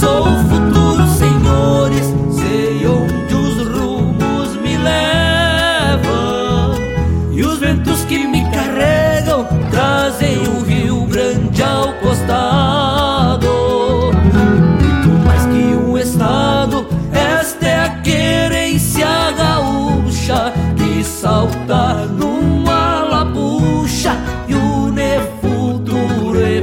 Sou o futuro, senhores, sei onde os rumos me levam ventos que me carregam trazem o Rio Grande ao costado. Muito mais que um estado, esta é a querência gaúcha que salta numa lapucha e une futuro e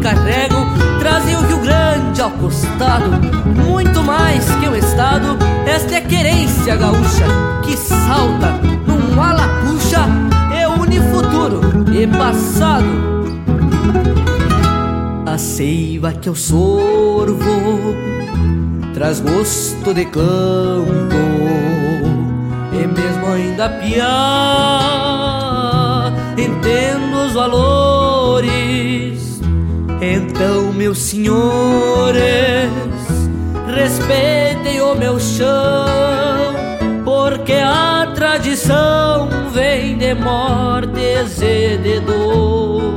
carregam trazem o Rio Grande ao costado. Muito mais que um estado, esta é querência gaúcha que salta num alapuxa e une futuro e passado. A seiva que eu sorvo traz gosto de campo e mesmo ainda piar entendo os valores então, meus senhores, respeitem o meu chão, porque a tradição vem de mortes e de dores.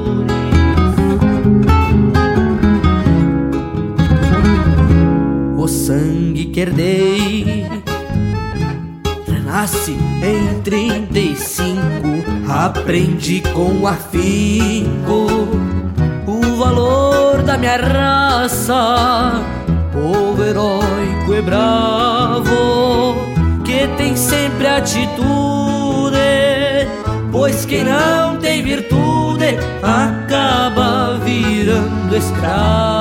O sangue que herdei renasce em 35, aprendi com da minha raça, povo heróico e bravo, que tem sempre atitude, pois quem não tem virtude acaba virando escravo.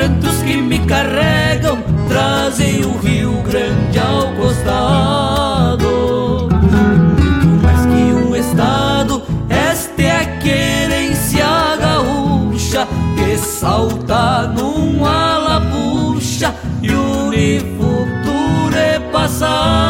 Ventos que me carregam trazem o Rio Grande ao costado. Muito mais que um estado, esta é a querência gaúcha que salta numa lapuxa e o futuro é passado.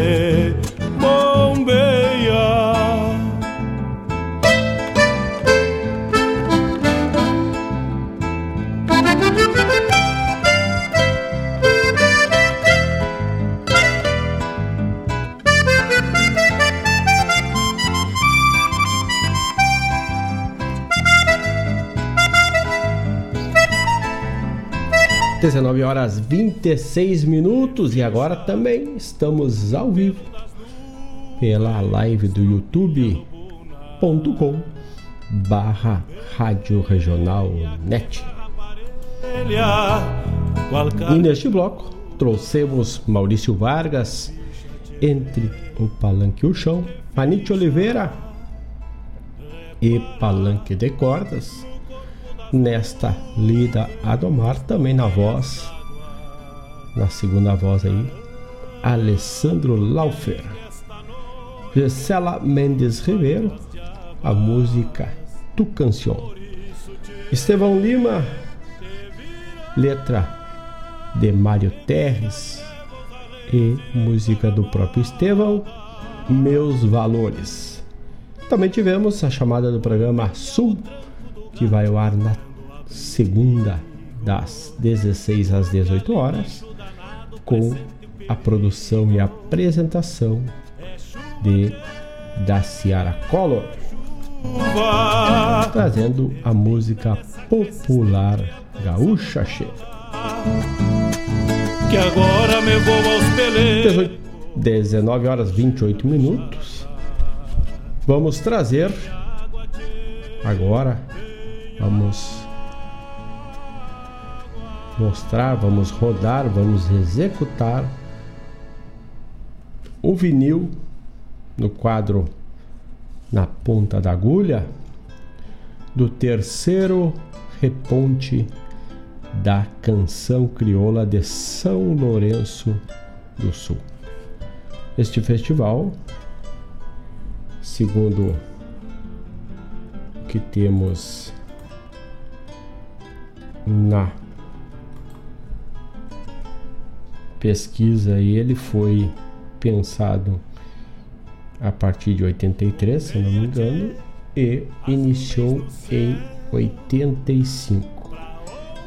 19 horas 26 minutos. E agora também estamos ao vivo pela live do youtube.com barra rádio regional net. E neste bloco trouxemos Maurício Vargas entre o palanque e o chão Panite Oliveira e palanque de cordas. Nesta lida Adomar, também na voz, na segunda voz aí, Alessandro Laufer. Gisela Mendes Ribeiro, a música Tu Canção. Estevão Lima, letra de Mário Terres e música do próprio Estevão, Meus Valores. Também tivemos a chamada do programa Sul, que vai ao ar na segunda, das 16 às 18 horas, com a produção e apresentação de da Ciara Collor, trazendo a música popular gaúcha cheia. que agora me vou aos peleiros. 19 horas 28 minutos. Vamos trazer agora, vamos mostrar, vamos rodar, vamos executar o vinil no quadro na ponta da agulha do terceiro reponte da canção crioula de São Lourenço do Sul. Este festival, segundo o que temos na pesquisa, ele foi pensado a partir de 83, se não me engano, e iniciou em 85.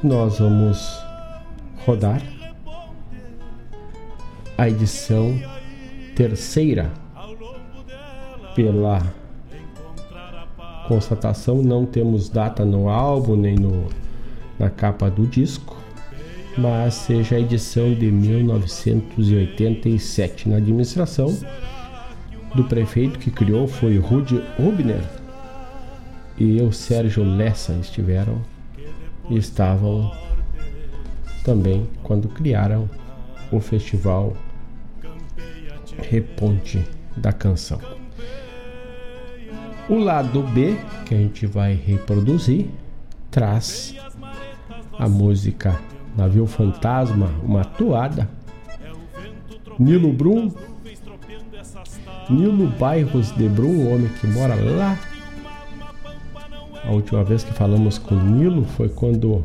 Nós vamos rodar a edição terceira pela constatação não temos data no álbum nem no, na capa do disco mas seja a edição de 1987 na administração do prefeito que criou foi Rudy Rubner e o Sérgio Lessa estiveram e estavam também quando criaram o festival Reponte da Canção. O lado B, que a gente vai reproduzir, traz a música Navio Fantasma, uma toada. Nilo Brum, Nilo Bairros de Brum, um homem que mora lá. A última vez que falamos com Nilo foi quando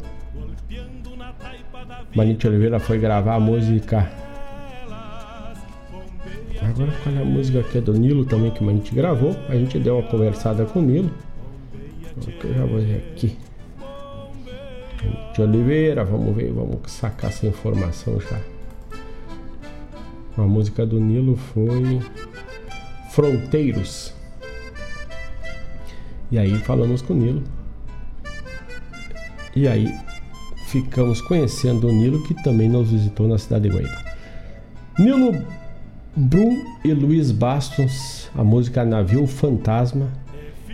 Manite Oliveira foi gravar a música Agora qual é a música que é do Nilo também que a gente gravou? A gente deu uma conversada com o Nilo. Eu já vou ver aqui. De Oliveira, vamos ver, vamos sacar essa informação já. A música do Nilo foi Fronteiros. E aí falamos com o Nilo. E aí ficamos conhecendo o Nilo que também nos visitou na cidade de Guaíba. Nilo Brum e Luiz Bastos, a música Navio Fantasma,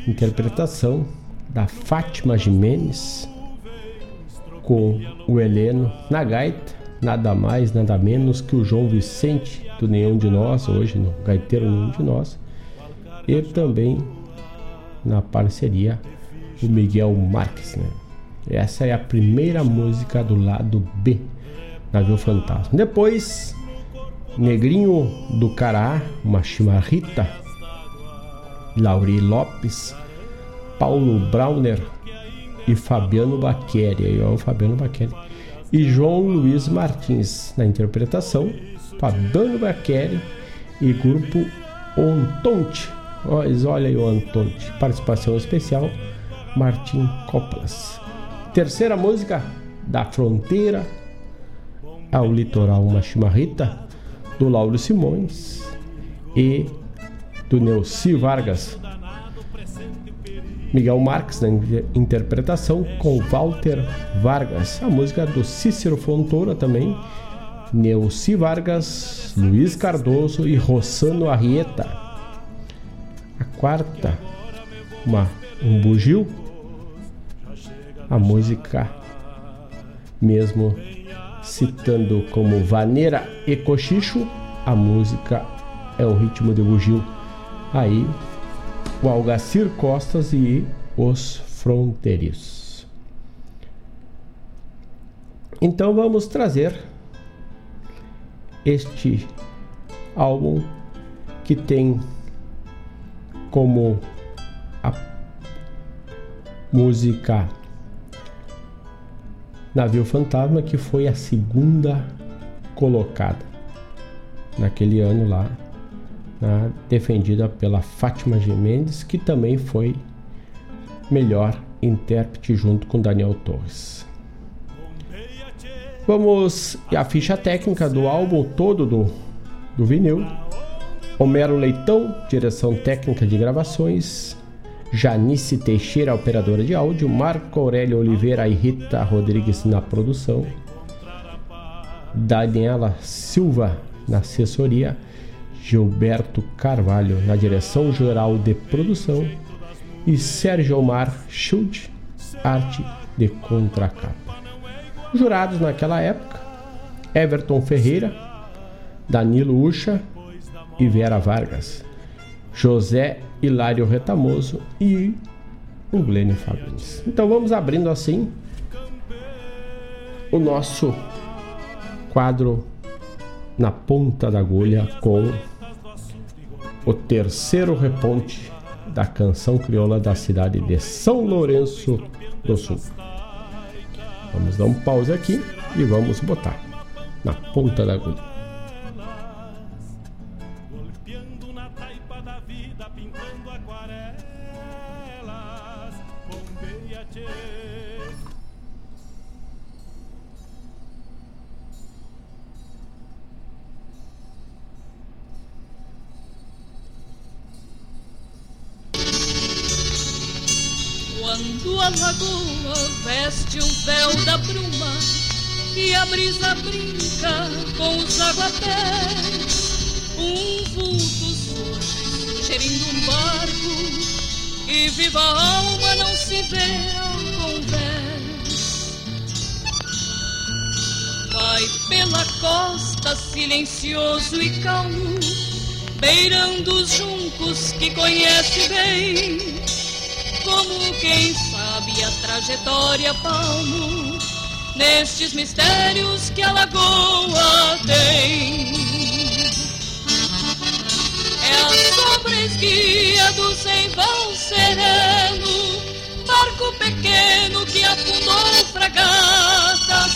interpretação da Fátima Jimenez com o Heleno na gaita, nada mais, nada menos que o João Vicente do Nenhum de Nós, hoje no Gaiteiro Nenhum de Nós, e também na parceria o Miguel Marques. Né? Essa é a primeira música do lado B, Navio Fantasma. Depois Negrinho do Cará, uma chimarrita, Lauri Lopes, Paulo Brauner e Fabiano Baqueri, aí o Fabiano Baqueri, e João Luiz Martins na interpretação, Fabiano Baqueri e grupo Ontonte. Olha aí o Ontonte, participação especial, Martim Coplas. Terceira música, Da Fronteira ao Litoral, uma chimarrita, do Lauro Simões e do Neuci Vargas. Miguel Marques na interpretação com Walter Vargas. A música do Cícero Fontoura também. Neuci Vargas, Luiz Cardoso e Rossano Arrieta. A quarta, uma, um bugio. A música mesmo citando como vaneira e cochicho, a música é o ritmo de bugio. Aí, o Algacir Costas e os Fronteiriços. Então vamos trazer este álbum que tem como a música Navio Fantasma, que foi a segunda colocada naquele ano lá, né, defendida pela Fátima Mendes, que também foi melhor intérprete junto com Daniel Torres. Vamos a ficha técnica do álbum todo do, do vinil. Homero Leitão, direção técnica de gravações. Janice Teixeira, operadora de áudio, Marco Aurélio Oliveira e Rita Rodrigues na produção, Daniela Silva na assessoria, Gilberto Carvalho na direção geral de produção e Sérgio Omar Schild, arte de contracapa. Jurados naquela época: Everton Ferreira, Danilo Ucha e Vera Vargas, José Hilário Retamoso e o Glênio Fagundes. Então vamos abrindo assim o nosso quadro na ponta da agulha com o terceiro reponte da canção crioula da cidade de São Lourenço do Sul. Vamos dar um pause aqui e vamos botar na ponta da agulha. Veste o véu da bruma e a brisa brinca com os aguapés, um vulto surge, gerindo um barco e viva alma não se vê ao convés. Vai pela costa silencioso e calmo, beirando os juncos que conhece bem como quem sabe a trajetória palmo nestes mistérios que a lagoa tem. É a sombra esguia do sem vão sereno, barco pequeno que afundou fragatas,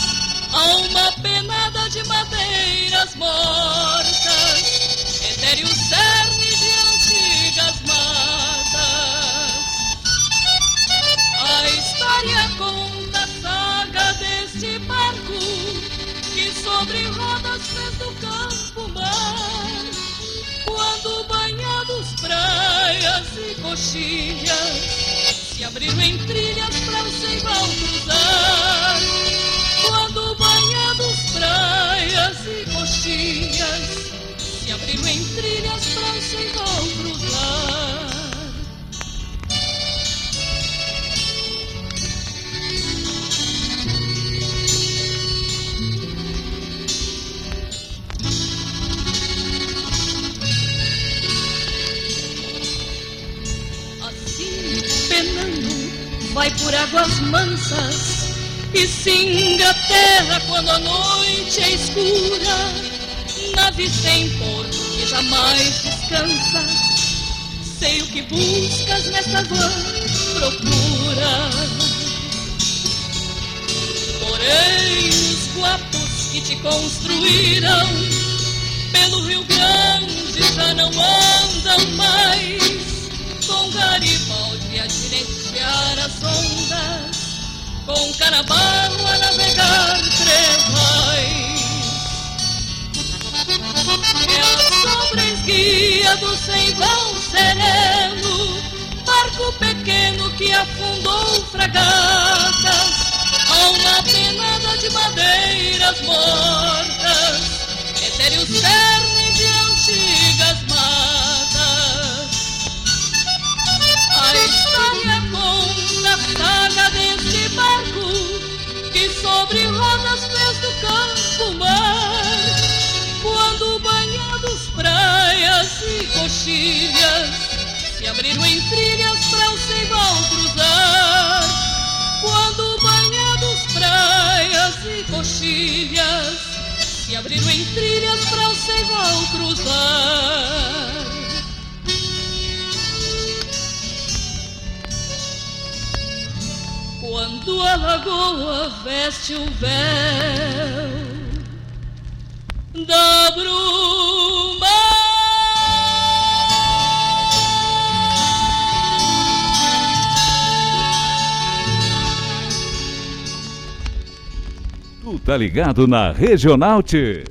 alma penada de madeiras mortas, etéreo cerne do campo mar. Quando banhados praias e coxilhas se abriram em trilhas para o ceival cruzar. Vai por águas mansas e singa a terra quando a noite é escura. Nave sem porto que jamais descansa. Sei o que buscas nessa van procura. Porém, os guapos que te construíram pelo Rio Grande já não andam mais com Garibaldi a gerenciar as ondas, com Canabarro a navegar trevais. É a sombra esguia do sem vão sereno, barco pequeno que afundou fragatas, alma penada de madeiras mortas, etéreo cerne de antigas matas. Conta a saga deste barco que sobre rodas fez do campo mar. Quando banhados praias e coxilhas se abriram em trilhas para o ceival cruzar. Quando banhados praias e coxilhas se abriram em trilhas para o ceival cruzar. Quando a lagoa veste o véu da bruma. Tu tá ligado na Regional T.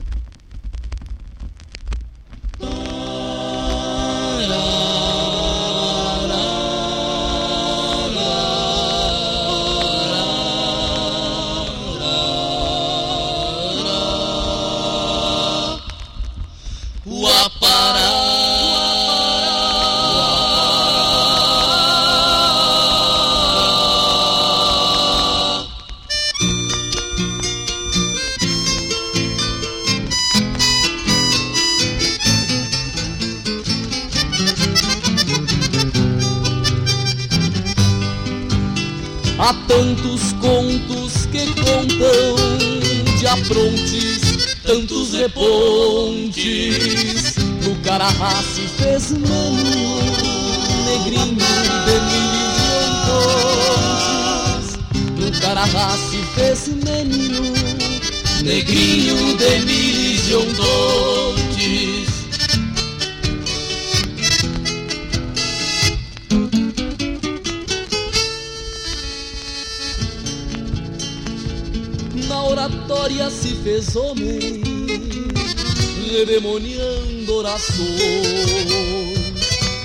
orações,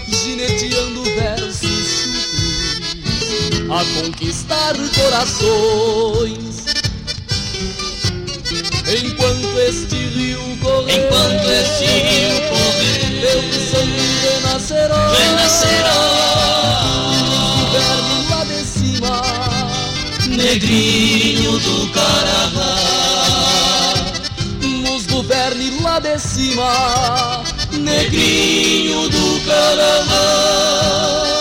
gineteando versos chucros, a conquistar corações. Enquanto este rio correr, Enquanto este rio correr, teu sangue renascerá, renascerá. Lá de cima, negrinho do. Nos governe lá de cima, negrinho do Carará.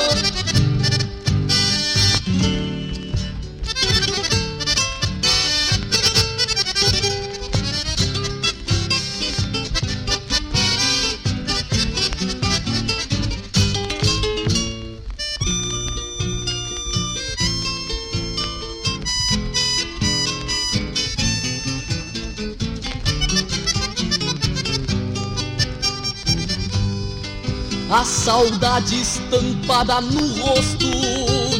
A saudade estampada no rosto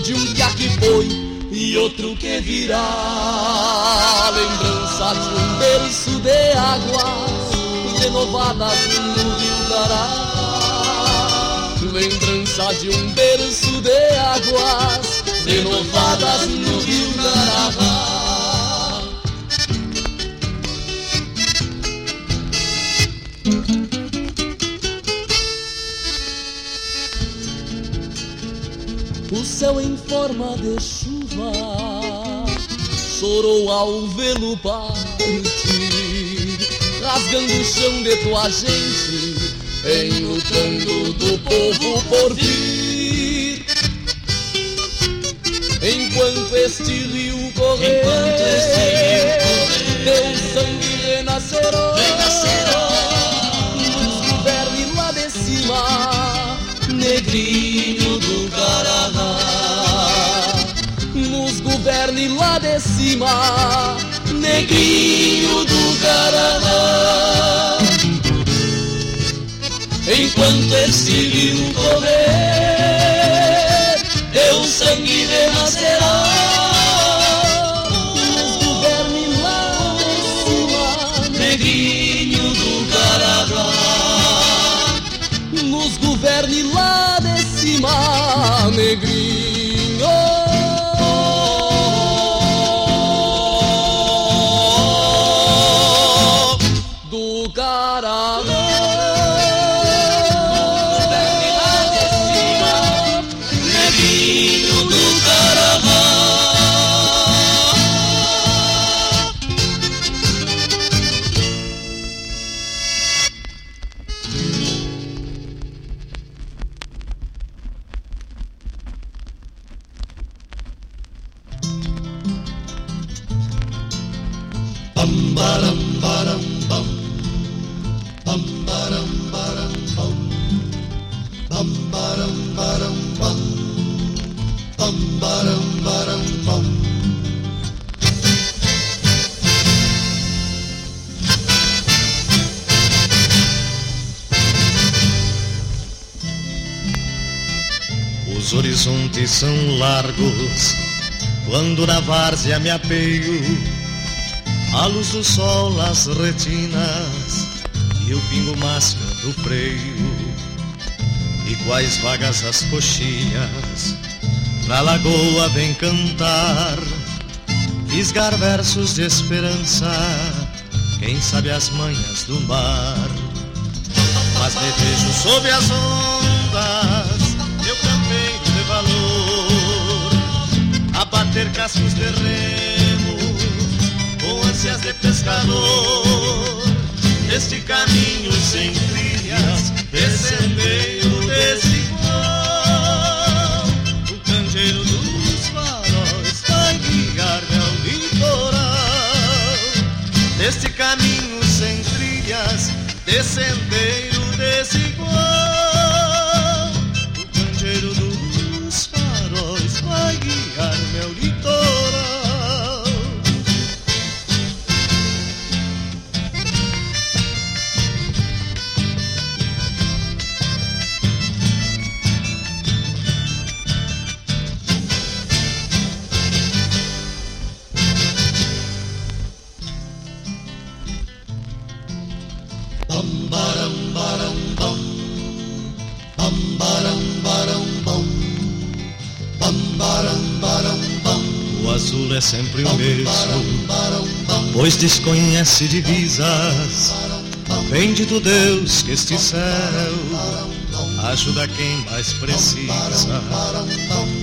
de um que foi e outro que virá. Lembrança de um berço de águas renovadas no Rio Dará. Lembrança de um berço de águas renovadas no Rio Dará. Céu em forma de chuva chorou ao vê-lo partir, rasgando o chão de tua gente, enlutando do povo por vir. Enquanto este rio correr, Enquanto este rio correr, teu sangue renascerá, renascerá. Nos governe lá de cima, negrinho Nos governe lá de cima, negrinho do Carará. Enquanto esse rio correr, teu sangue renascerá. Várzea me apeio. A luz do sol as retinas e o pingo masca do freio. Iguais vagas as coxinhas, na lagoa vem cantar, fisgar versos de esperança. Quem sabe as manhas do mar, mas me vejo sob as ondas, ter cascos de remo, com ânsias de pescador. Este caminho sem trilhas, descendeiro desigual. O canjeiro dos faróis vai guiar-me ao litoral. Este caminho sem trilhas, descendeiro sempre o mesmo Pois desconhece divisas. Bendito Deus que este céu Ajuda quem mais precisa.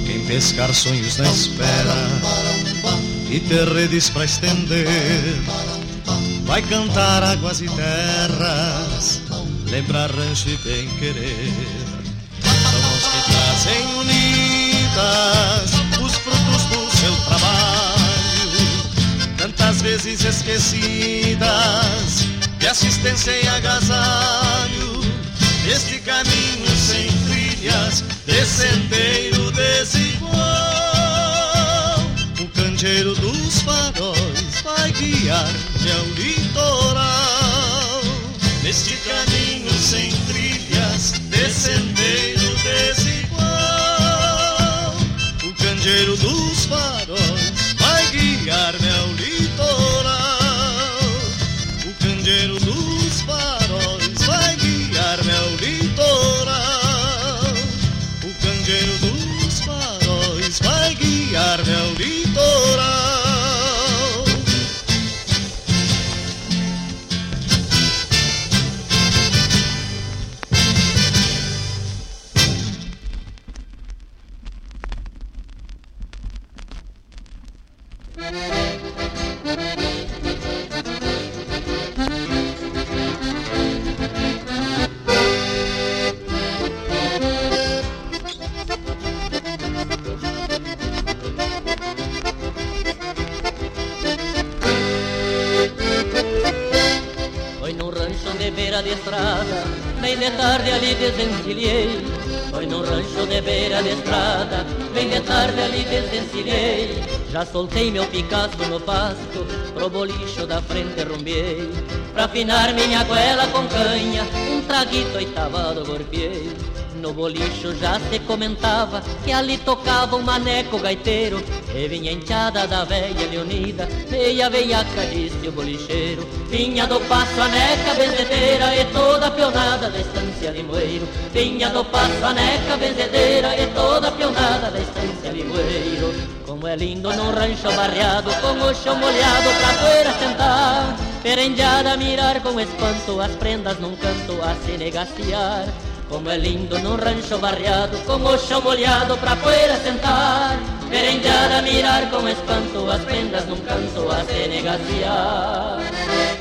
Quem pescar sonhos na espera E ter redes pra estender. Vai cantar águas e terras, lembrar rancho e bem querer. Mãos que trazem unidas vezes esquecidas, de assistência e agasalho. Neste caminho sem trilhas, de sendeiro desigual, o candeeiro dos faróis vai guiar meu litoral neste caminho sem trilhas, descendeiro desigual. O candeeiro dos faróis vai guiar soltei meu Picasso no pasto, pro bolicho da frente rumbiei. Pra afinar minha goela com canha, um traguito oitavado golpeei. No bolicho já se comentava que ali tocava um maneco gaiteiro E vinha enteada da velha leonida, meia veiaca disse o bolicheiro Vinha do passo a neca benzedeira e toda pionada da estância limoeiro Vinha do passo a neca benzedeira e toda pionada da estância limoeiro Como é lindo num rancho barreado com o chão molhado pra sentar Perendeada a mirar com espanto as prendas num canto a se negaciar como é lindo num rancho barreado, com o chão molhado pra poeira sentar. Merendada mirar com espanto as prendas num canto a se negaciar.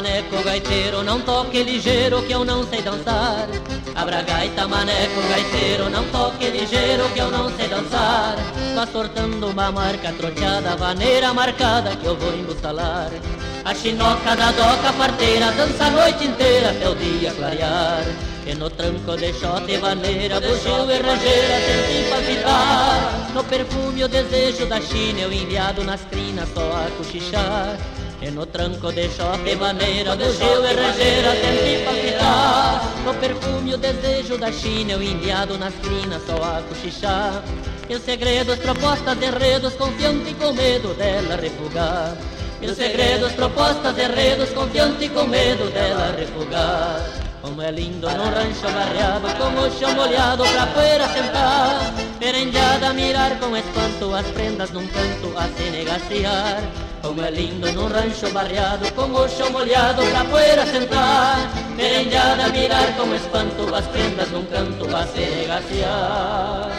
Maneco, gaiteiro, não toque ligeiro que eu não sei dançar. Abra gaita, maneco, gaiteiro, não toque ligeiro que eu não sei dançar. Vá sortando uma marca troteada, vaneira marcada que eu vou embustalar. A chinoca da doca parteira dança a noite inteira até o dia clarear. E no tranco de shot e vaneira, bugio e rangeira senti palpitar. No perfume o desejo da China, eu enviado nas crinas só a cochichar. E no tranco de choque maneira do gelo e rangeira senti palpitar No perfume o desejo da China eu enviado nas crinas só a cochichar E os segredos, propostas, enredos, confiante e com medo dela refugar E os segredos, propostas, enredos, confiante e com medo dela refugar como é lindo num rancho barreado, com o chão molhado pra poeira sentar. Merendada mirar com espanto as prendas num canto a se negaciar. Como é lindo num rancho barreado Con o chão molhado pra poeira sentar. Merendiada mirar como espanto As prendas num canto va se regacear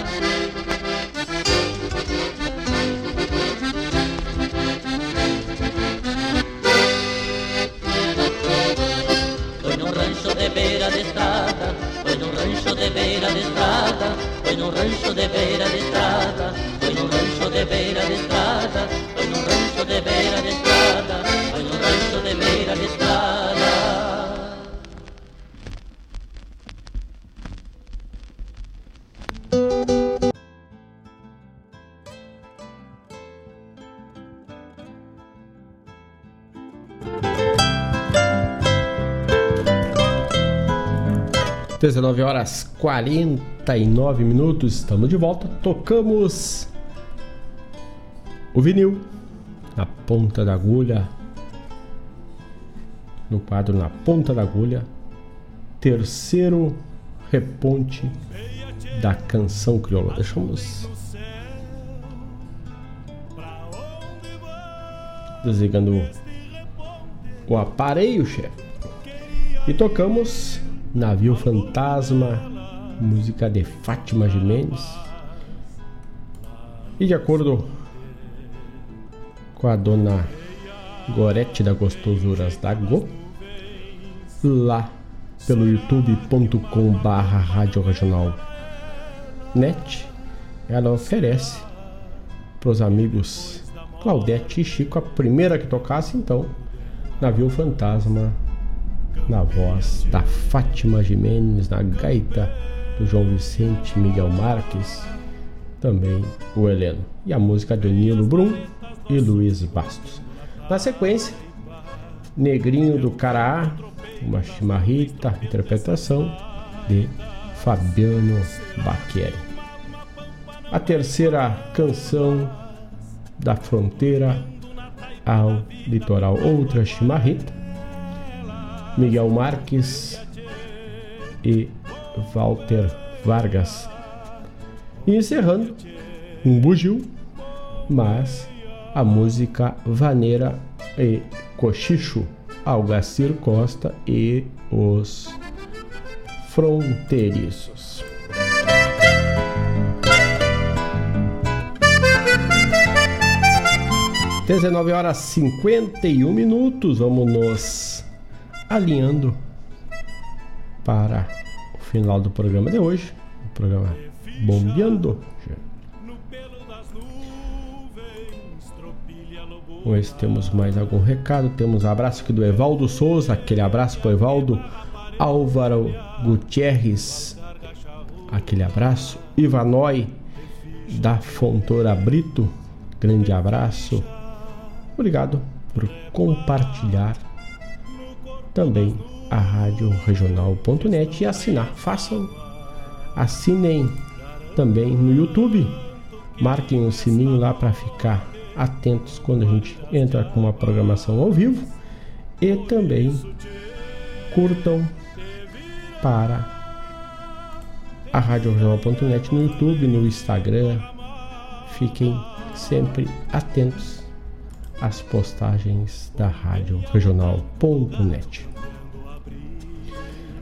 Foi num rancho de beira de estrada Foi num rancho de beira de estrada Foi num rancho de beira de estrada Foi num rancho de beira de estrada. 19 horas 49 minutos, estamos de volta. Tocamos o vinil na ponta da agulha, no quadro Na Ponta da Agulha, terceiro reponte da canção crioula. Deixamos desligando o aparelho, chefe. E tocamos Navio Fantasma, música de Fátima Jimenez. E de acordo com a dona Gorete da Gostosuras da Go, lá pelo youtube.com barra rádio regional net, ela oferece para os amigos Claudete e Chico a primeira que tocasse então Navio Fantasma na voz da Fátima Jimenez, na gaita do João Vicente Miguel Marques, também o Heleno. E a música de Nilo Brum e Luiz Bastos. Na sequência, Negrinho do Caraá, uma chimarrita, interpretação de Fabiano Baqueri. A terceira canção da fronteira ao litoral, outra chimarrita, Miguel Marques e Walter Vargas. E encerrando, um bugio, mas a música Vaneira e Cochicho, Algacir Costa e os Fronteiriços. Dezenove horas cinquenta e um minutos, vamos nos alinhando para o final do programa de hoje, o programa Bombeando. Vamos ver temos mais algum recado. Temos um abraço aqui do Evaldo Souza, aquele abraço para o Evaldo. Álvaro Gutierrez, aquele abraço. Ivanói da Fontoura Brito, grande abraço. Obrigado por compartilhar também a rádio regional.net e assinar. Façam, assinem também no YouTube. Marquem o sininho lá para ficar atentos quando a gente entra com uma programação ao vivo e também curtam para a Rádio Regional.net no YouTube, no Instagram. Fiquem sempre atentos às postagens da Rádio Regional.net.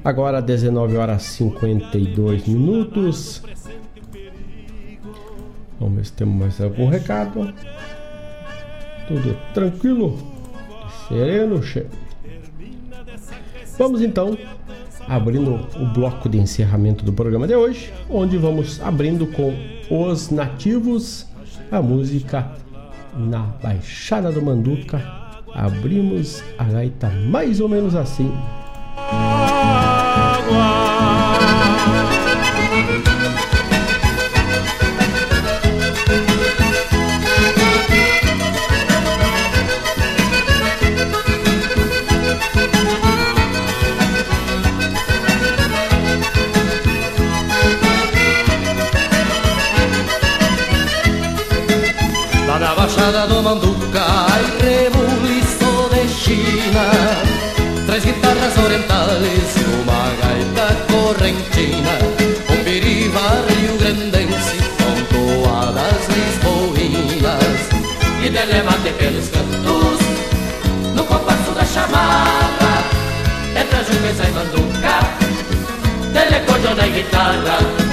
Agora 19 horas 52 minutos. Vamos ver se temos mais algum recado. Tudo tranquilo, sereno, cheio. Vamos então abrindo o bloco de encerramento do programa de hoje, onde vamos abrindo com os nativos a música na Baixada do Manduca. Abrimos a gaita mais ou menos assim. Guitarras orientales e uma gaita correntina Um biriba rio-grandense com toadas lisboinas E telemate pelos cantos, no compasso da chamada Entra Juvença e Manduca, telecordiona e guitarra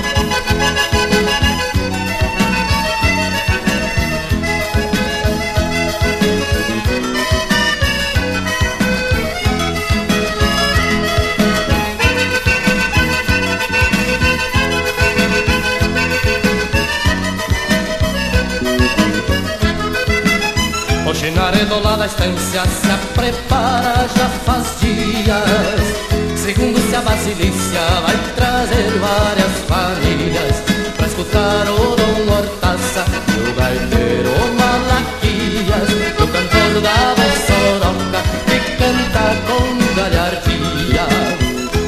da estância se prepara já faz dias. Segundo se a Basilícia vai trazer várias famílias Pra escutar o Dom Hortaça e o gaiteiro Malaquias. O cantor da Bossoroca que canta com galhardia.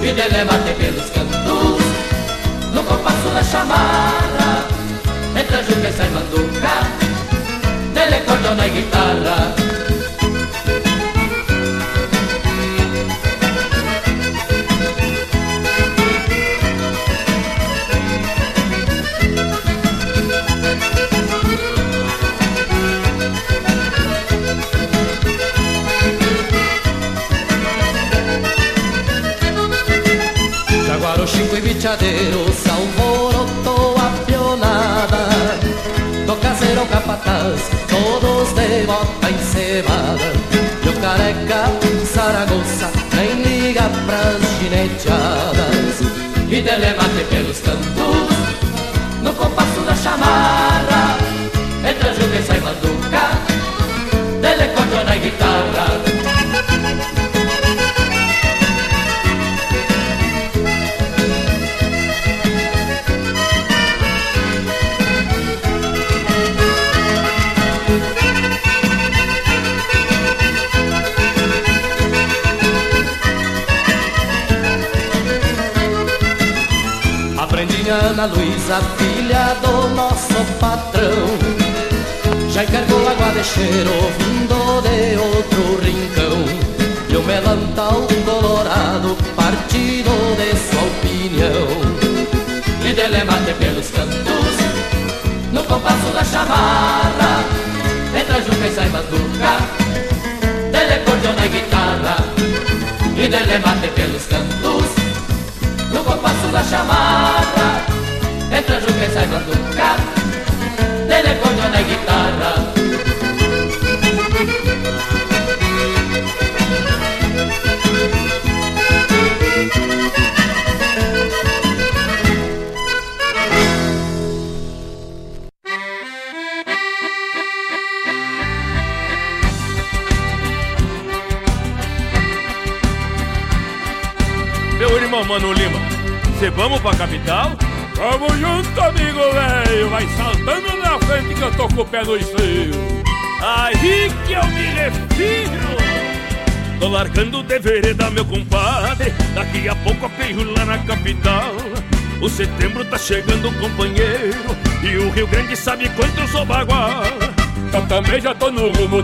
E dele bate pelos cantos chamarra Entra Juca e sai manduca Dele cordona e guitarra bichadeiro se alvorotou a pionada. Do caseiro capataz, todos de bota encebada. E o careca Saragossa nem liga pras gineteadas. E delemate pelos cantos,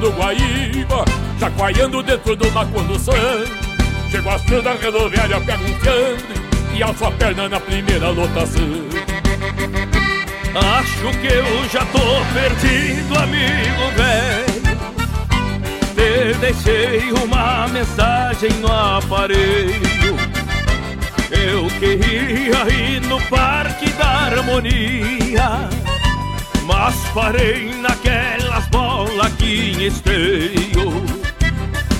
do Guaíba, chacoalhando dentro do uma condução. Chego às três da rodoviária, pego um fiambre e a perna na primeira lotação. Acho que eu já tô perdido, amigo velho. Te deixei uma mensagem no aparelho. Eu queria ir no Parque da Harmonia, mas parei naquelas bolas aqui em esteio.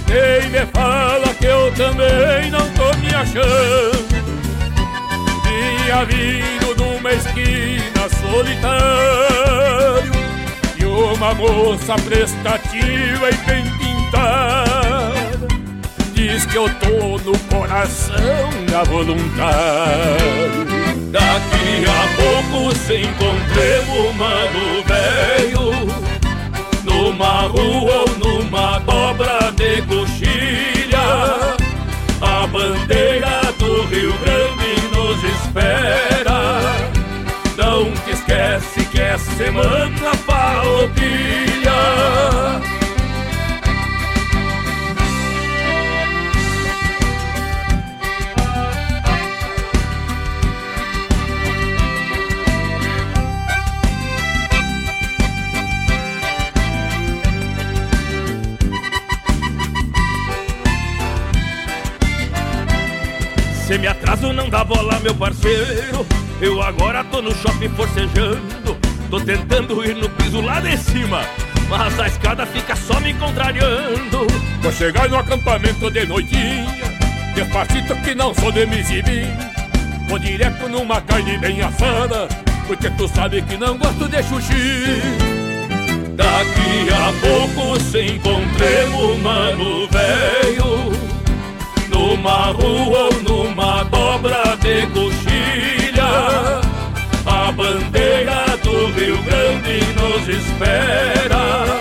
Quem me fala que eu também não tô me achando. Tinha vindo numa esquina solitário. E uma moça prestativa e bem pintada. Diz que eu tô no coração da voluntário Daqui a pouco se encontremos, mano velho Numa rua ou numa dobra de coxilha A bandeira do Rio Grande nos espera. Não te esquece que é semana farroupilha. Atraso não dá bola, meu parceiro. Eu agora tô no shopping forcejando. Tô tentando ir no piso lá de cima Mas a escada fica só me contrariando. Vou chegar no acampamento de noitinha Despacito que não sou de me Vou direto numa carne bem assada Porque tu sabe que não gosto de xuxi Daqui a pouco se encontremos, mano velho numa rua ou numa dobra de coxilha. A bandeira do Rio Grande nos espera.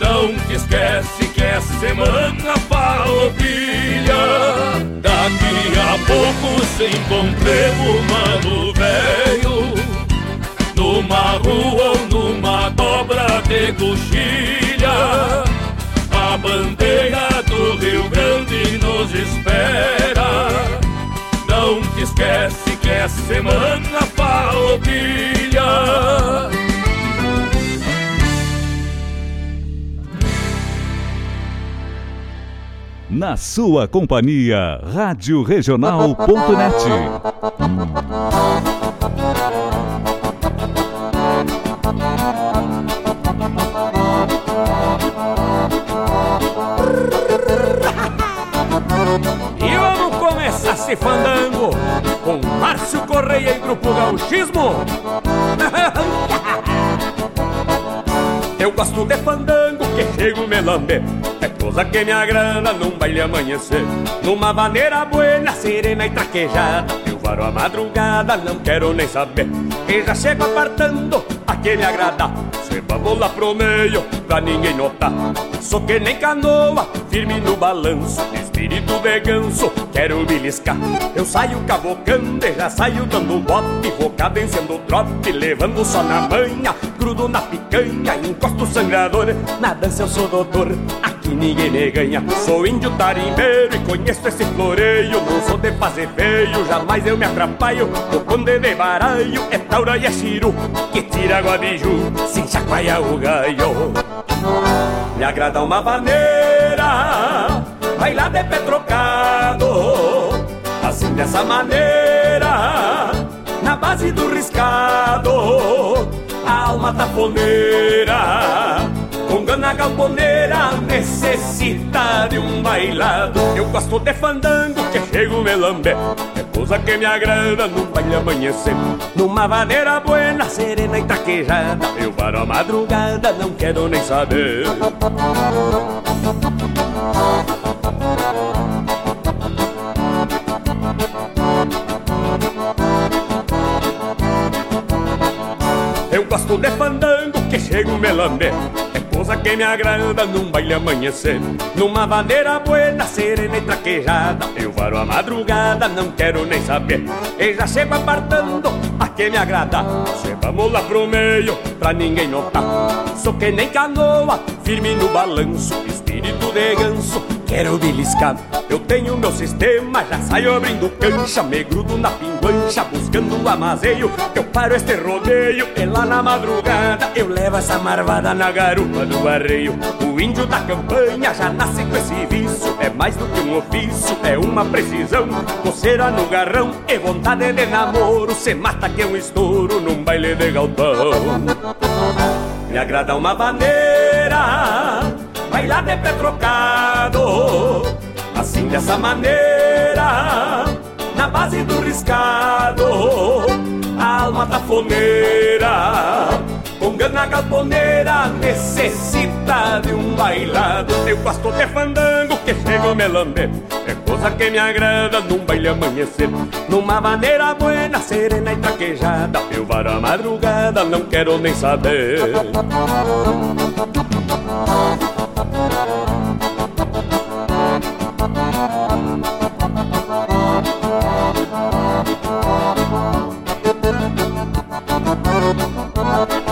Não te esquece que é semana farroupilha. Daqui a pouco se encontremos, mano velho. Numa rua ou numa dobra de coxilha. Bandeira do Rio Grande nos espera. Não te esquece que é semana farroupilha. Na sua companhia, Rádio Regional.net. Márcio Correia e Grupo Gauchismo. Eu gosto de fandango que chego melambe É coisa que me agrada num baile amanhecer Numa maneira buena, serena e traquejada Eu varo a madrugada, não quero nem saber. E já chego apartando a me agrada? Se vamos lá pro meio, pra ninguém notar. Sou que nem canoa, firme no balanço Espírito de ganso, quero beliscar. Eu saio cavocando já saio dando bote Vou cadenciando o trote, levando só na manha Grudo na picanha, encosto o sangrador. Na dança eu sou doutor, aqui ninguém me ganha. Sou índio tarimbeiro e conheço esse floreio. Não sou de fazer feio, jamais eu me atrapalho. O conde de baralho é taura e é chiru Que tira água biju, sem chacoalha o gaio. Me agrada uma maneira Bailar de pé trocado. Assim dessa maneira Na base do riscado A alma taponeira Com gana galponeira Necessita de um bailado. Eu gosto de fandango que chego melambé É coisa que me agrada num baile amanhecer. Numa maneira buena, serena e taquejada. Eu paro a madrugada, não quero nem saber. Eu gosto de fandango que chego melambé É coisa que me agrada num baile amanhecer. Numa maneira buena, serena e traquejada. Eu varo a madrugada, não quero nem saber. E já chego apartando a que me agrada. Se vamos lá pro meio, pra ninguém notar. Sou que nem canoa, firme no balanço Espírito de ganso, quero beliscar. Eu tenho meu sistema, já saio abrindo cancha Me grudo na pinguancha, buscando o amazeio Eu paro este rodeio e lá na madrugada Eu levo essa marvada na garupa do arreio O índio da campanha já nasce com esse vício É mais do que um ofício, é uma precisão. Coceira no garrão e vontade de namoro Se mata que é um estouro num baile de galpão. Me agrada uma maneira Bailar de pé trocado Assim dessa maneira Na base do riscado. A alma tafoneira Com gana galponeira Necessita de um bailado. Eu gosto de fandango que chego melambé É coisa que me agrada num baile amanhecer. Numa maneira buena, serena e traquejada Eu varo a madrugada, não quero nem saber Thank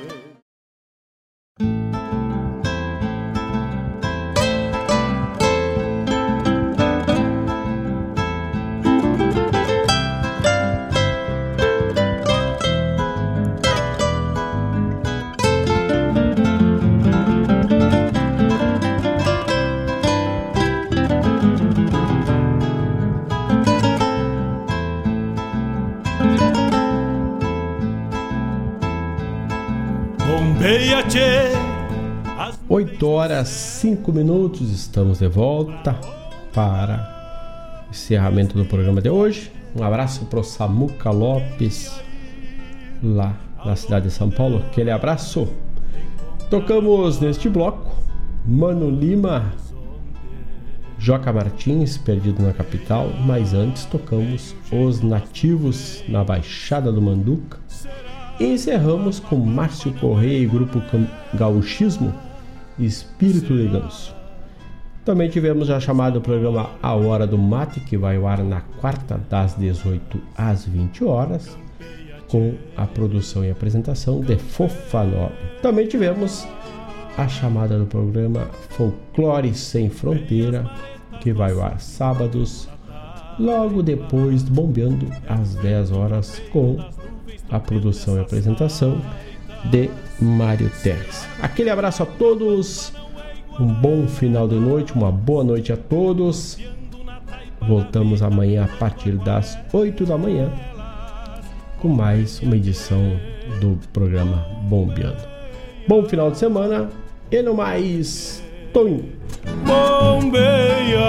8 horas 5 minutos, estamos de volta para o encerramento do programa de hoje. Um abraço para o Samuca Lopes, lá na cidade de São Paulo. Aquele abraço. Tocamos neste bloco Mano Lima, Joca Martins, perdido na capital. Mas antes tocamos Os Nativos na Baixada do Manduca. Encerramos com Márcio Correia e Grupo Gauchismo Espírito de Ganso. Também tivemos já chamado o programa A Hora do Mate, que vai ao ar na quarta, das 18 às 20 horas, com a produção e apresentação de Fofa. Também tivemos a chamada do programa Folclore Sem Fronteira, que vai ao ar sábados, logo depois bombeando às 10 horas, com a produção e apresentação de Mário Teres. Aquele abraço a todos, um bom final de noite, uma boa noite a todos. Voltamos amanhã a partir das 8 da manhã com mais uma edição do programa Bombeando. Bom final de semana e no mais, Toninho. Bombeia